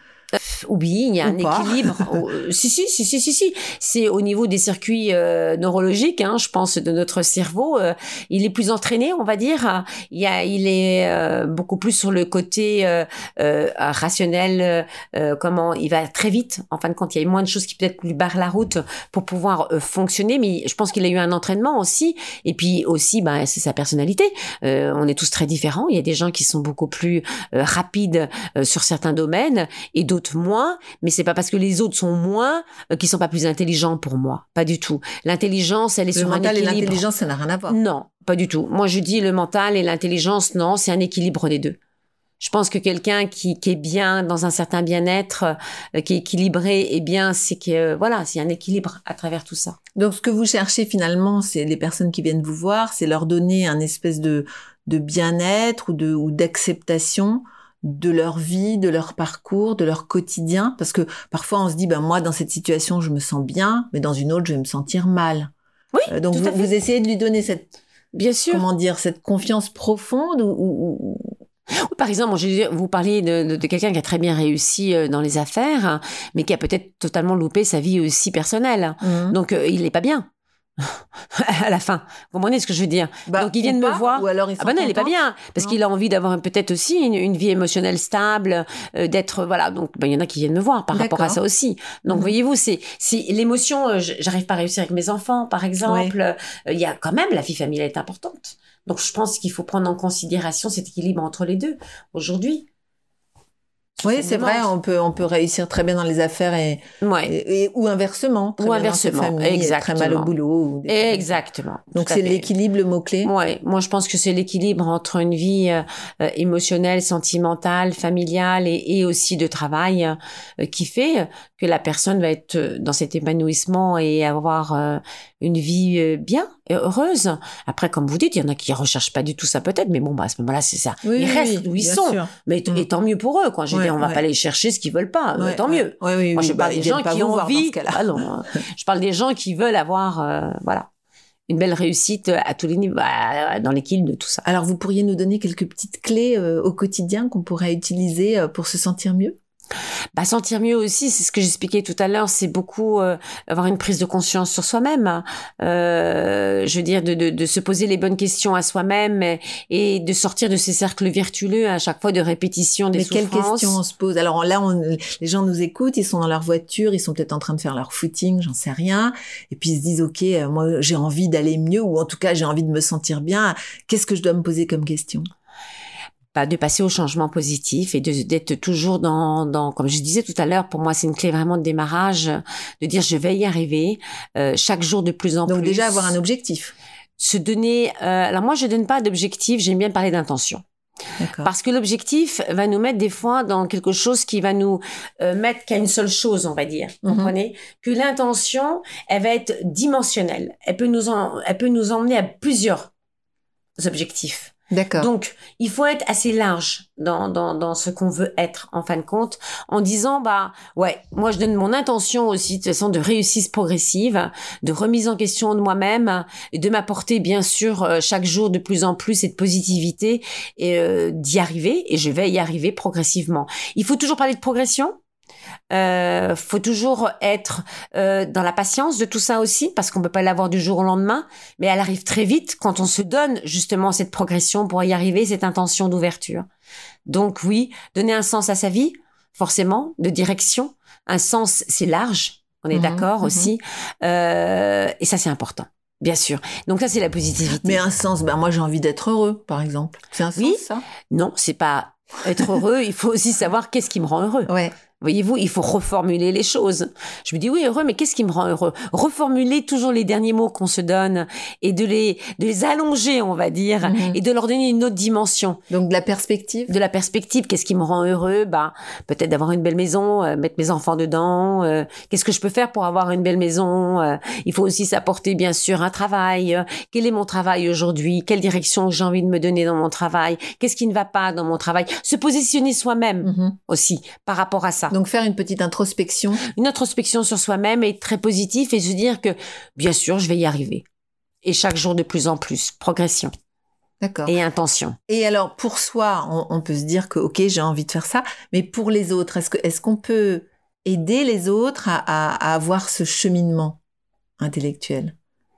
[SPEAKER 3] Oui, il y a
[SPEAKER 4] Ou
[SPEAKER 3] un
[SPEAKER 4] pas.
[SPEAKER 3] équilibre. Oh, si, si, si, si, si, si. C'est au niveau des circuits euh, neurologiques, hein, je pense, de notre cerveau. euh, il est plus entraîné, on va dire. Il, y a, il est euh, beaucoup plus sur le côté euh, euh, rationnel. comment il va très vite. En fin de compte, il y a moins de choses qui peut-être lui barrent la route pour pouvoir euh, fonctionner. Mais je pense qu'il a eu un entraînement aussi. Et puis aussi, ben, c'est sa personnalité. Euh, on est tous très différents. Il y a des gens qui sont beaucoup plus euh, rapides euh, sur certains domaines et d'autres moins. Mais c'est pas parce que les autres sont moins euh, qu'ils sont pas plus intelligents pour moi. Pas du tout. L'intelligence, elle est
[SPEAKER 4] Le
[SPEAKER 3] sur un
[SPEAKER 4] mental et
[SPEAKER 3] équilibre.
[SPEAKER 4] l'intelligence, ça n'a rien à voir.
[SPEAKER 3] Non, pas du tout. Moi, je dis le mental et l'intelligence, non, c'est un équilibre des deux. Je pense que quelqu'un qui, qui est bien dans un certain bien-être, euh, qui est équilibré, eh bien, c'est que euh, voilà, c'est un équilibre à travers tout ça.
[SPEAKER 4] Donc, ce que vous cherchez finalement, c'est les personnes qui viennent vous voir, c'est leur donner un espèce de, de bien-être ou de ou d'acceptation de leur vie, de leur parcours, de leur quotidien, parce que parfois on se dit, ben moi dans cette situation je me sens bien, mais dans une autre je vais me sentir mal.
[SPEAKER 3] Oui,
[SPEAKER 4] Euh, donc
[SPEAKER 3] tout
[SPEAKER 4] vous,
[SPEAKER 3] à fait.
[SPEAKER 4] vous essayez de lui donner cette
[SPEAKER 3] Bien sûr.
[SPEAKER 4] comment dire cette confiance profonde ou, ou- ou-
[SPEAKER 3] Oui, Par exemple, vous parliez de, de- de quelqu'un qui a très bien réussi euh, dans les affaires, hein, mais qui a peut-être totalement loupé sa vie aussi personnelle.
[SPEAKER 4] Mhm.
[SPEAKER 3] Donc, euh, il n'est pas bien. à la fin. Vous comprenez ce que je veux dire?
[SPEAKER 4] Bah,
[SPEAKER 3] Donc, ils viennent me voir.
[SPEAKER 4] ou alors ils
[SPEAKER 3] Ah ben non, il est pas bien parce qu'il a envie d'avoir peut-être aussi une, une vie émotionnelle stable, euh, d'être voilà. Donc ben, il y en a qui viennent me voir par rapport à ça aussi. Donc
[SPEAKER 4] Mhm.
[SPEAKER 3] voyez-vous, c'est l'émotion. euh, J'arrive pas à réussir avec mes enfants, par exemple. Euh, Il y a quand même la vie familiale est importante. Donc je pense qu'il faut prendre en considération cet équilibre entre les deux aujourd'hui.
[SPEAKER 4] Oui, c'est vrai, on peut on peut réussir très bien dans les affaires et,
[SPEAKER 3] Ouais.
[SPEAKER 4] et- et- ou inversement, très
[SPEAKER 3] Ou
[SPEAKER 4] bien dans sa
[SPEAKER 3] inversement,
[SPEAKER 4] famille, et très mal au
[SPEAKER 3] exactement.
[SPEAKER 4] boulot. ou
[SPEAKER 3] Exactement.
[SPEAKER 4] Donc c'est l'équilibre le mot clé.
[SPEAKER 3] Ouais, moi je pense que c'est l'équilibre entre une vie euh, euh, émotionnelle, sentimentale, familiale et, et aussi de travail euh, qui fait que la personne va être euh, dans cet épanouissement et avoir euh, une vie euh, bien heureuse. Après, comme vous dites, il y en a qui recherchent pas du tout ça peut-être, mais bon, bah, à ce moment-là, c'est ça.
[SPEAKER 4] Oui,
[SPEAKER 3] ils
[SPEAKER 4] oui,
[SPEAKER 3] restent où ils sont.
[SPEAKER 4] sûr.
[SPEAKER 3] Mais
[SPEAKER 4] Mm.
[SPEAKER 3] et tant mieux pour eux, quoi. Je
[SPEAKER 4] Ouais,
[SPEAKER 3] dire, on va
[SPEAKER 4] ouais.
[SPEAKER 3] pas aller chercher ce qu'ils veulent pas. euh,
[SPEAKER 4] Ouais,
[SPEAKER 3] tant mieux. Moi, je
[SPEAKER 4] Bah,
[SPEAKER 3] parle des gens qui ont envie. Ah non, hein. je parle des gens qui veulent avoir, euh, voilà, une belle réussite à tous les niveaux, bah, dans l'équilibre de tout ça.
[SPEAKER 4] Alors vous pourriez nous donner quelques petites clés euh, au quotidien qu'on pourrait utiliser euh, pour se sentir mieux?
[SPEAKER 3] Bah, sentir mieux aussi, c'est ce que j'expliquais tout à l'heure, c'est beaucoup euh, avoir une prise de conscience sur soi-même. Euh, je veux dire, de, de, de se poser les bonnes questions à soi-même et, et de sortir de ces cercles vertueux à chaque fois de répétition des
[SPEAKER 4] Mais quelles questions on se pose? Alors là, on, les gens nous écoutent, ils sont dans leur voiture, ils sont peut-être en train de faire leur footing, j'en sais rien, et puis ils se disent ok, euh, moi j'ai envie d'aller mieux ou en tout cas j'ai envie de me sentir bien. Qu'est-ce que je dois me poser comme question?
[SPEAKER 3] Bah, de passer au changement positif et de d'être toujours dans, dans, comme je disais tout à l'heure, pour moi c'est une clé vraiment de démarrage, de dire je vais y arriver, euh, chaque jour de plus en
[SPEAKER 4] Donc
[SPEAKER 3] plus.
[SPEAKER 4] déjà avoir un objectif.
[SPEAKER 3] Se donner, euh, alors moi je donne pas d'objectif, j'aime bien parler d'intention. Parce que l'objectif va nous mettre des fois dans quelque chose qui va nous euh, mettre qu'à une seule chose, on va dire.
[SPEAKER 4] Mhm.
[SPEAKER 3] Comprenez? Que l'intention, elle va être dimensionnelle. Elle peut nous en, elle peut nous emmener à plusieurs objectifs.
[SPEAKER 4] D'accord.
[SPEAKER 3] Donc, il faut être assez large dans, dans, dans ce qu'on veut être, en fin de compte, en disant, bah, ouais, moi, je donne mon intention aussi, de façon, de réussite progressive, de remise en question de moi-même, et de m'apporter, bien sûr, euh, chaque jour de plus en plus cette positivité, et euh, d'y arriver, et je vais y arriver progressivement. Il faut toujours parler de progression, euh, faut toujours être euh, dans la patience de tout ça aussi, parce qu'on peut pas l'avoir du jour au lendemain, mais elle arrive très vite quand on se donne justement cette progression pour y arriver, cette intention d'ouverture. Donc oui, donner un sens à sa vie, forcément, de direction. Un sens, c'est large, on est
[SPEAKER 4] Mhm,
[SPEAKER 3] d'accord
[SPEAKER 4] mhm.
[SPEAKER 3] aussi, euh, et ça c'est important, bien sûr. Donc ça c'est la positivité.
[SPEAKER 4] Mais un sens, ben moi j'ai envie d'être heureux, par exemple. C'est un sens
[SPEAKER 3] Oui.
[SPEAKER 4] ça?
[SPEAKER 3] Non, c'est pas être heureux. il faut aussi savoir qu'est-ce qui me rend heureux.
[SPEAKER 4] Ouais.
[SPEAKER 3] Voyez-vous, il faut reformuler les choses. Je me dis oui, heureux, mais qu'est-ce qui me rend heureux? Reformuler toujours les derniers mots qu'on se donne et de les, de les allonger, on va dire,
[SPEAKER 4] Mhm.
[SPEAKER 3] et de leur donner une autre dimension.
[SPEAKER 4] Donc de la perspective?
[SPEAKER 3] De la perspective, qu'est-ce qui me rend heureux? Bah, peut-être d'avoir une belle maison, euh, mettre mes enfants dedans. euh, qu'est-ce que je peux faire pour avoir une belle maison? Euh, Il faut aussi s'apporter, bien sûr, un travail. Quel est mon travail aujourd'hui? Quelle direction j'ai envie de me donner dans mon travail? Qu'est-ce qui ne va pas dans mon travail? Se positionner soi-même
[SPEAKER 4] Mhm.
[SPEAKER 3] aussi par rapport à ça
[SPEAKER 4] Donc faire une petite introspection.
[SPEAKER 3] une introspection sur soi-même est très positif et se dire que bien sûr je vais y arriver et chaque jour de plus en plus progression
[SPEAKER 4] D'accord.
[SPEAKER 3] et intention.
[SPEAKER 4] Et alors, pour soi, on, on peut se dire que, OK, j'ai envie de faire ça, mais pour les autres, est-ce que est-ce qu'on peut aider les autres à, à- à avoir ce cheminement intellectuel?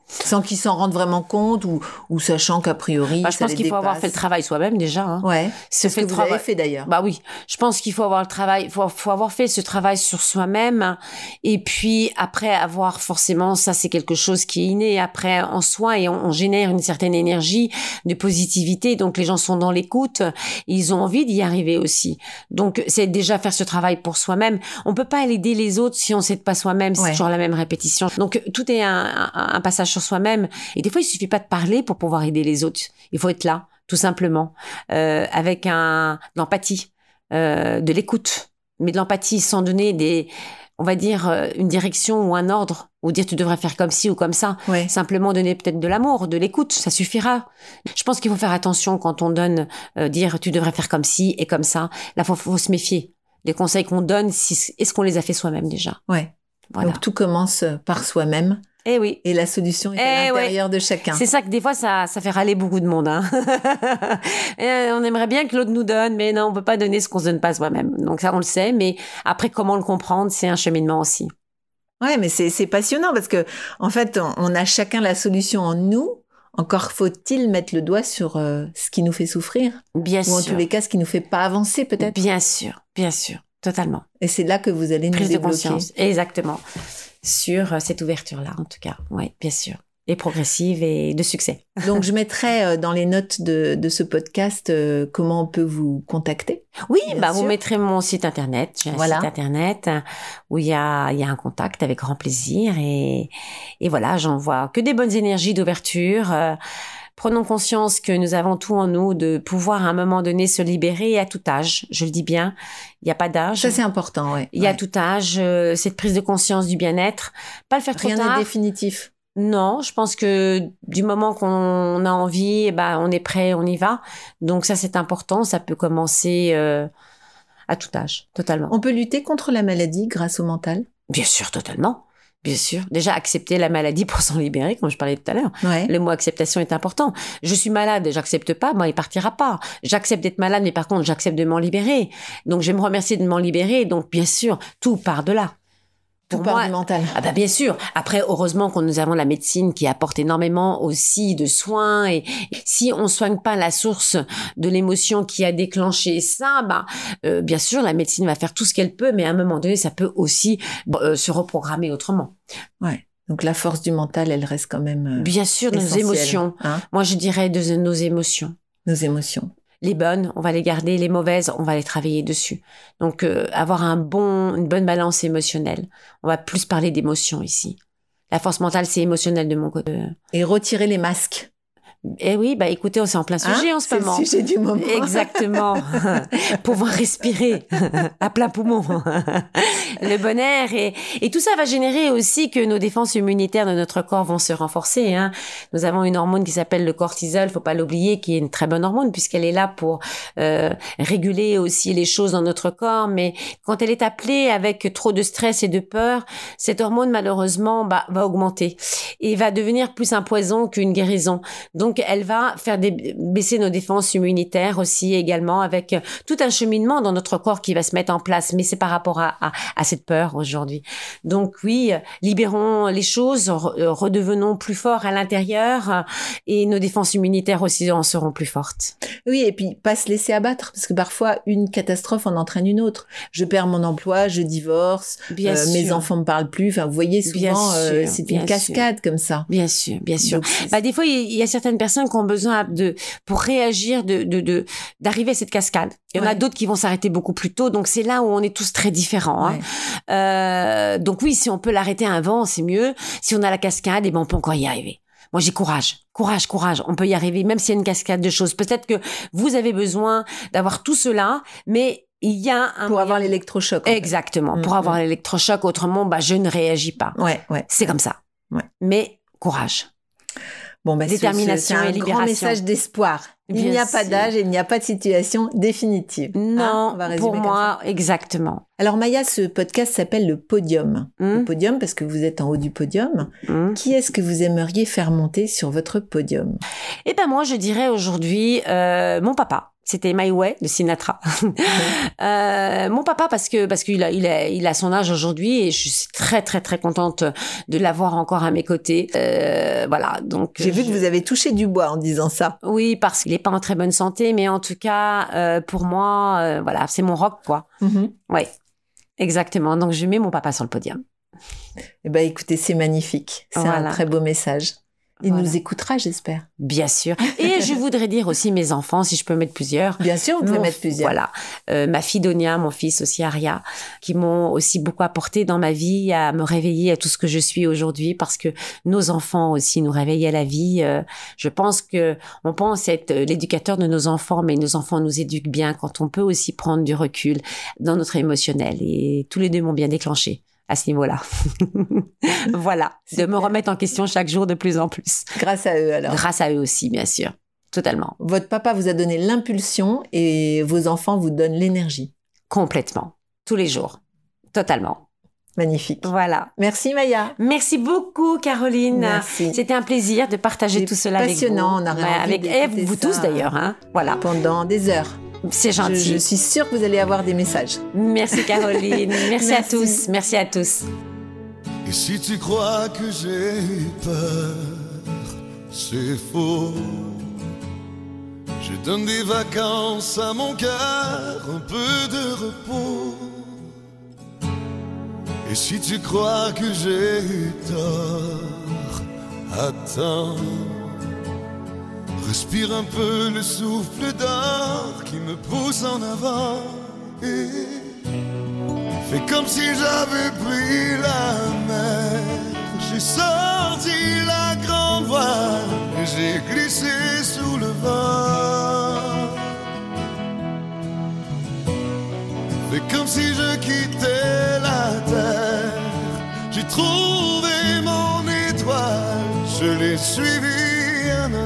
[SPEAKER 4] Sans qu'ils s'en rendent vraiment compte ou, ou sachant qu'a priori,
[SPEAKER 3] Bah, je
[SPEAKER 4] ça
[SPEAKER 3] pense qu'il faut avoir fait le travail soi-même déjà. Hein.
[SPEAKER 4] Ouais, ce
[SPEAKER 3] fait
[SPEAKER 4] que vous
[SPEAKER 3] travail.
[SPEAKER 4] avez fait d'ailleurs.
[SPEAKER 3] Bah oui, je pense qu'il faut avoir le travail, faut, faut avoir fait ce travail sur soi-même, et puis après avoir forcément, ça c'est quelque chose qui est inné après en soi, et on, on génère une certaine énergie de positivité, donc les gens sont dans l'écoute, ils ont envie d'y arriver aussi. Donc c'est déjà faire ce travail pour soi-même. On peut pas aider les autres si on s'aide pas soi-même, c'est
[SPEAKER 4] Ouais.
[SPEAKER 3] toujours la même répétition. Donc tout est un, un- un passage sur soi-même, et des fois il suffit pas de parler pour pouvoir aider les autres. Il faut être là, tout simplement, euh, avec un de l'empathie euh, de l'écoute, mais de l'empathie sans donner des, on va dire, euh, une direction ou un ordre, ou dire tu devrais faire comme ci ou comme ça.
[SPEAKER 4] Ouais.
[SPEAKER 3] Simplement donner peut-être de l'amour, de l'écoute, ça suffira. Je pense qu'il faut faire attention quand on donne, euh, dire tu devrais faire comme ci et comme ça. Là, faut, faut se méfier. Les conseils qu'on donne, si, est-ce qu'on les a fait soi-même déjà?
[SPEAKER 4] Ouais.
[SPEAKER 3] Voilà.
[SPEAKER 4] Donc tout commence par soi-même
[SPEAKER 3] Eh oui.
[SPEAKER 4] et la solution est
[SPEAKER 3] Eh
[SPEAKER 4] à
[SPEAKER 3] ouais.
[SPEAKER 4] l'intérieur de chacun.
[SPEAKER 3] C'est ça que des fois ça, ça fait râler beaucoup de monde. Hein. Euh, on aimerait bien que l'autre nous donne, mais non, on peut pas donner ce qu'on se donne pas soi-même. Donc ça, on le sait, mais après, comment le comprendre, c'est un cheminement aussi.
[SPEAKER 4] Ouais, mais c'est passionnant parce que en fait, on, on a chacun la solution en nous. Encore faut-il mettre le doigt sur euh, ce qui nous fait souffrir
[SPEAKER 3] Bien
[SPEAKER 4] ou en
[SPEAKER 3] sûr.
[SPEAKER 4] tous les cas ce qui nous fait pas avancer peut-être.
[SPEAKER 3] Bien sûr, bien sûr, totalement.
[SPEAKER 4] Et c'est là que vous allez nous
[SPEAKER 3] Prise de conscience, exactement. Sur euh, cette ouverture-là, en tout cas. Oui, bien sûr. Et progressive et de succès.
[SPEAKER 4] Donc je mettrai euh, dans les notes de, de ce podcast euh, comment on peut vous contacter.
[SPEAKER 3] Oui, bah, vous mettrez mon site internet. J'ai un
[SPEAKER 4] Voilà.
[SPEAKER 3] site internet où il y a, y a un contact avec grand plaisir. Et, et voilà, j'envoie que des bonnes énergies d'ouverture. euh, Prenons conscience que nous avons tout en nous de pouvoir à un moment donné se libérer à tout âge. Je le dis bien, il n'y a pas d'âge.
[SPEAKER 4] Ça c'est important, ouais.
[SPEAKER 3] Il y a
[SPEAKER 4] Ouais.
[SPEAKER 3] tout âge, euh, cette prise de conscience du bien-être. Pas le faire trop
[SPEAKER 4] Rien
[SPEAKER 3] tard.
[SPEAKER 4] n'est définitif.
[SPEAKER 3] Non, je pense que du moment qu'on a envie, eh ben, on est prêt, on y va. Donc ça, c'est important. Ça peut commencer euh, à tout âge, totalement.
[SPEAKER 4] On peut lutter contre la maladie grâce au mental?
[SPEAKER 3] Bien sûr, totalement. Bien sûr. Déjà, accepter la maladie pour s'en libérer, comme je parlais tout à l'heure.
[SPEAKER 4] Ouais.
[SPEAKER 3] Le mot acceptation est important. Je suis malade, j'accepte pas, moi, il partira pas. J'accepte d'être malade, mais par contre, j'accepte de m'en libérer. Donc, je vais me remercier de m'en libérer. Donc, bien sûr, tout part de là. Pour moi,
[SPEAKER 4] du mental.
[SPEAKER 3] ah bah bien sûr. Après, heureusement que nous avons la médecine qui apporte énormément aussi de soins. Et si on soigne pas la source de l'émotion qui a déclenché ça, bah euh, bien sûr, la médecine va faire tout ce qu'elle peut, mais à un moment donné, ça peut aussi euh, se reprogrammer autrement.
[SPEAKER 4] Donc la force du mental, elle reste quand même euh,
[SPEAKER 3] Bien sûr, nos émotions.
[SPEAKER 4] hein,
[SPEAKER 3] Moi, je dirais de nos émotions.
[SPEAKER 4] nos émotions.
[SPEAKER 3] Les bonnes, on va les garder. Les mauvaises, on va les travailler dessus. Donc, euh, avoir un bon, une bonne balance émotionnelle. On va plus parler d'émotions ici. La force mentale, c'est émotionnel de mon côté.
[SPEAKER 4] Et retirer les masques.
[SPEAKER 3] Eh oui, bah écoutez, c'est en plein
[SPEAKER 4] Hein
[SPEAKER 3] sujet en ce
[SPEAKER 4] C'est le
[SPEAKER 3] moment.
[SPEAKER 4] sujet du moment.
[SPEAKER 3] Exactement. Pouvoir respirer à plein poumon. le bon air et, et tout ça va générer aussi que nos défenses immunitaires de notre corps vont se renforcer. Hein. Nous avons une hormone qui s'appelle le cortisol, faut pas l'oublier, qui est une très bonne hormone puisqu'elle est là pour euh, réguler aussi les choses dans notre corps. Mais quand elle est appelée avec trop de stress et de peur, cette hormone malheureusement bah, va augmenter et va devenir plus un poison qu'une guérison. Donc elle va faire des- baisser nos défenses immunitaires aussi également avec euh, tout un cheminement dans notre corps qui va se mettre en place. Mais c'est par rapport à, à, à cette peur aujourd'hui. Donc oui, euh, libérons les choses, euh, redevenons plus forts à l'intérieur et nos défenses immunitaires aussi en seront plus fortes.
[SPEAKER 4] Oui, et puis pas se laisser abattre, parce que parfois une catastrophe en entraîne une autre. Je perds mon emploi, je divorce,
[SPEAKER 3] Bien
[SPEAKER 4] euh, mes enfants me parlent plus. Enfin, vous voyez, souvent, euh, c'est une
[SPEAKER 3] sûr.
[SPEAKER 4] cascade comme ça.
[SPEAKER 3] Bien sûr, bien sûr.
[SPEAKER 4] Donc,
[SPEAKER 3] Bah, des fois, il y- il y a certaines personnes qui ont besoin de, pour réagir, de, de, de, d'arriver à cette cascade. Il y en a d'autres qui vont s'arrêter beaucoup plus tôt. Donc, c'est là où on est tous très différents. hein. Euh, donc oui, si on peut l'arrêter avant, c'est mieux. Si on a la cascade, eh ben, on peut encore y arriver. Moi, j'ai courage. Courage, courage. On peut y arriver, même s'il y a une cascade de choses. Peut-être que vous avez besoin d'avoir tout cela, mais il y a un
[SPEAKER 4] pour avoir l'électrochoc. en fait.
[SPEAKER 3] Exactement. Pour
[SPEAKER 4] Mm,
[SPEAKER 3] avoir
[SPEAKER 4] mm.
[SPEAKER 3] l'électrochoc, autrement, bah, je ne réagis pas.
[SPEAKER 4] Ouais, ouais.
[SPEAKER 3] C'est comme ça.
[SPEAKER 4] Ouais.
[SPEAKER 3] Mais courage.
[SPEAKER 4] Bon, bah, ce- ce-
[SPEAKER 3] Détermination
[SPEAKER 4] c'est un
[SPEAKER 3] et
[SPEAKER 4] grand
[SPEAKER 3] libération.
[SPEAKER 4] message d'espoir. Il n'y a pas d'âge et il n'y a pas de situation définitive. Hein,
[SPEAKER 3] Non,
[SPEAKER 4] on va résumer
[SPEAKER 3] pour moi, exactement.
[SPEAKER 4] Alors Maya, ce podcast s'appelle le podium. Le
[SPEAKER 3] Hum,
[SPEAKER 4] podium parce que vous êtes en haut du podium.
[SPEAKER 3] hum.
[SPEAKER 4] Qui est-ce que vous aimeriez faire monter sur votre podium?
[SPEAKER 3] Eh ben moi, je dirais aujourd'hui euh, mon papa. C'était My Way de Sinatra. Euh, mon papa parce que parce qu'il a il a il a son âge aujourd'hui et je suis très très très contente de l'avoir encore à mes côtés. Euh, voilà donc
[SPEAKER 4] J'ai vu
[SPEAKER 3] je-
[SPEAKER 4] que vous avez touché du bois en disant ça.
[SPEAKER 3] oui parce qu'il est pas en très bonne santé mais en tout cas euh, pour moi voilà c'est mon rock quoi.
[SPEAKER 4] Mhm.
[SPEAKER 3] Ouais exactement donc je mets mon papa sur le podium.
[SPEAKER 4] Eh ben, écoutez, c'est magnifique. C'est un très beau message. Il
[SPEAKER 3] Voilà.
[SPEAKER 4] nous écoutera, j'espère.
[SPEAKER 3] Bien sûr et je voudrais dire aussi mes enfants si je peux mettre plusieurs.
[SPEAKER 4] Bien sûr, pouvez
[SPEAKER 3] Mon-
[SPEAKER 4] mettre plusieurs.
[SPEAKER 3] Voilà. Euh, ma fille Donia, mon fils aussi Aria, qui m'ont aussi beaucoup apporté dans ma vie à me réveiller à tout ce que je suis aujourd'hui parce que nos enfants aussi nous réveillent à la vie. Euh, je pense que on pense être euh, l'éducateur de nos enfants, mais nos enfants nous éduquent bien quand on peut aussi prendre du recul dans notre émotionnel. Et tous les deux m'ont bien déclenché à ce niveau-là. voilà. De me remettre en question chaque jour de plus en plus.
[SPEAKER 4] Grâce à eux, alors.
[SPEAKER 3] Grâce à eux aussi, bien sûr. Totalement.
[SPEAKER 4] Votre papa vous a donné l'impulsion et vos enfants vous donnent l'énergie.
[SPEAKER 3] Complètement. Tous les jours. Totalement.
[SPEAKER 4] Magnifique.
[SPEAKER 3] Voilà.
[SPEAKER 4] Merci Maya.
[SPEAKER 3] Merci beaucoup, Caroline.
[SPEAKER 4] Merci.
[SPEAKER 3] C'était un plaisir de partager tout cela avec vous.
[SPEAKER 4] passionnant, on envie
[SPEAKER 3] avec et vous
[SPEAKER 4] ça.
[SPEAKER 3] tous d'ailleurs. Hein. Voilà,
[SPEAKER 4] Pendant des heures.
[SPEAKER 3] C'est gentil.
[SPEAKER 4] je suis sûre que vous allez avoir des messages.
[SPEAKER 3] Merci, Caroline. Merci, à
[SPEAKER 4] Merci.
[SPEAKER 3] tous. Merci à tous.
[SPEAKER 5] Et si tu crois que j'ai peur, c'est faux. Je donne des vacances à mon cœur, un peu de repos. Et si tu crois que j'ai eu tort, attends. Respire un peu le souffle d'or qui me pousse en avant. Et Fais comme si j'avais pris la mer. J'ai sorti la grande voile et j'ai glissé sous le vent. Fais comme si je quittais la terre. J'ai trouvé mon étoile, je l'ai suivi un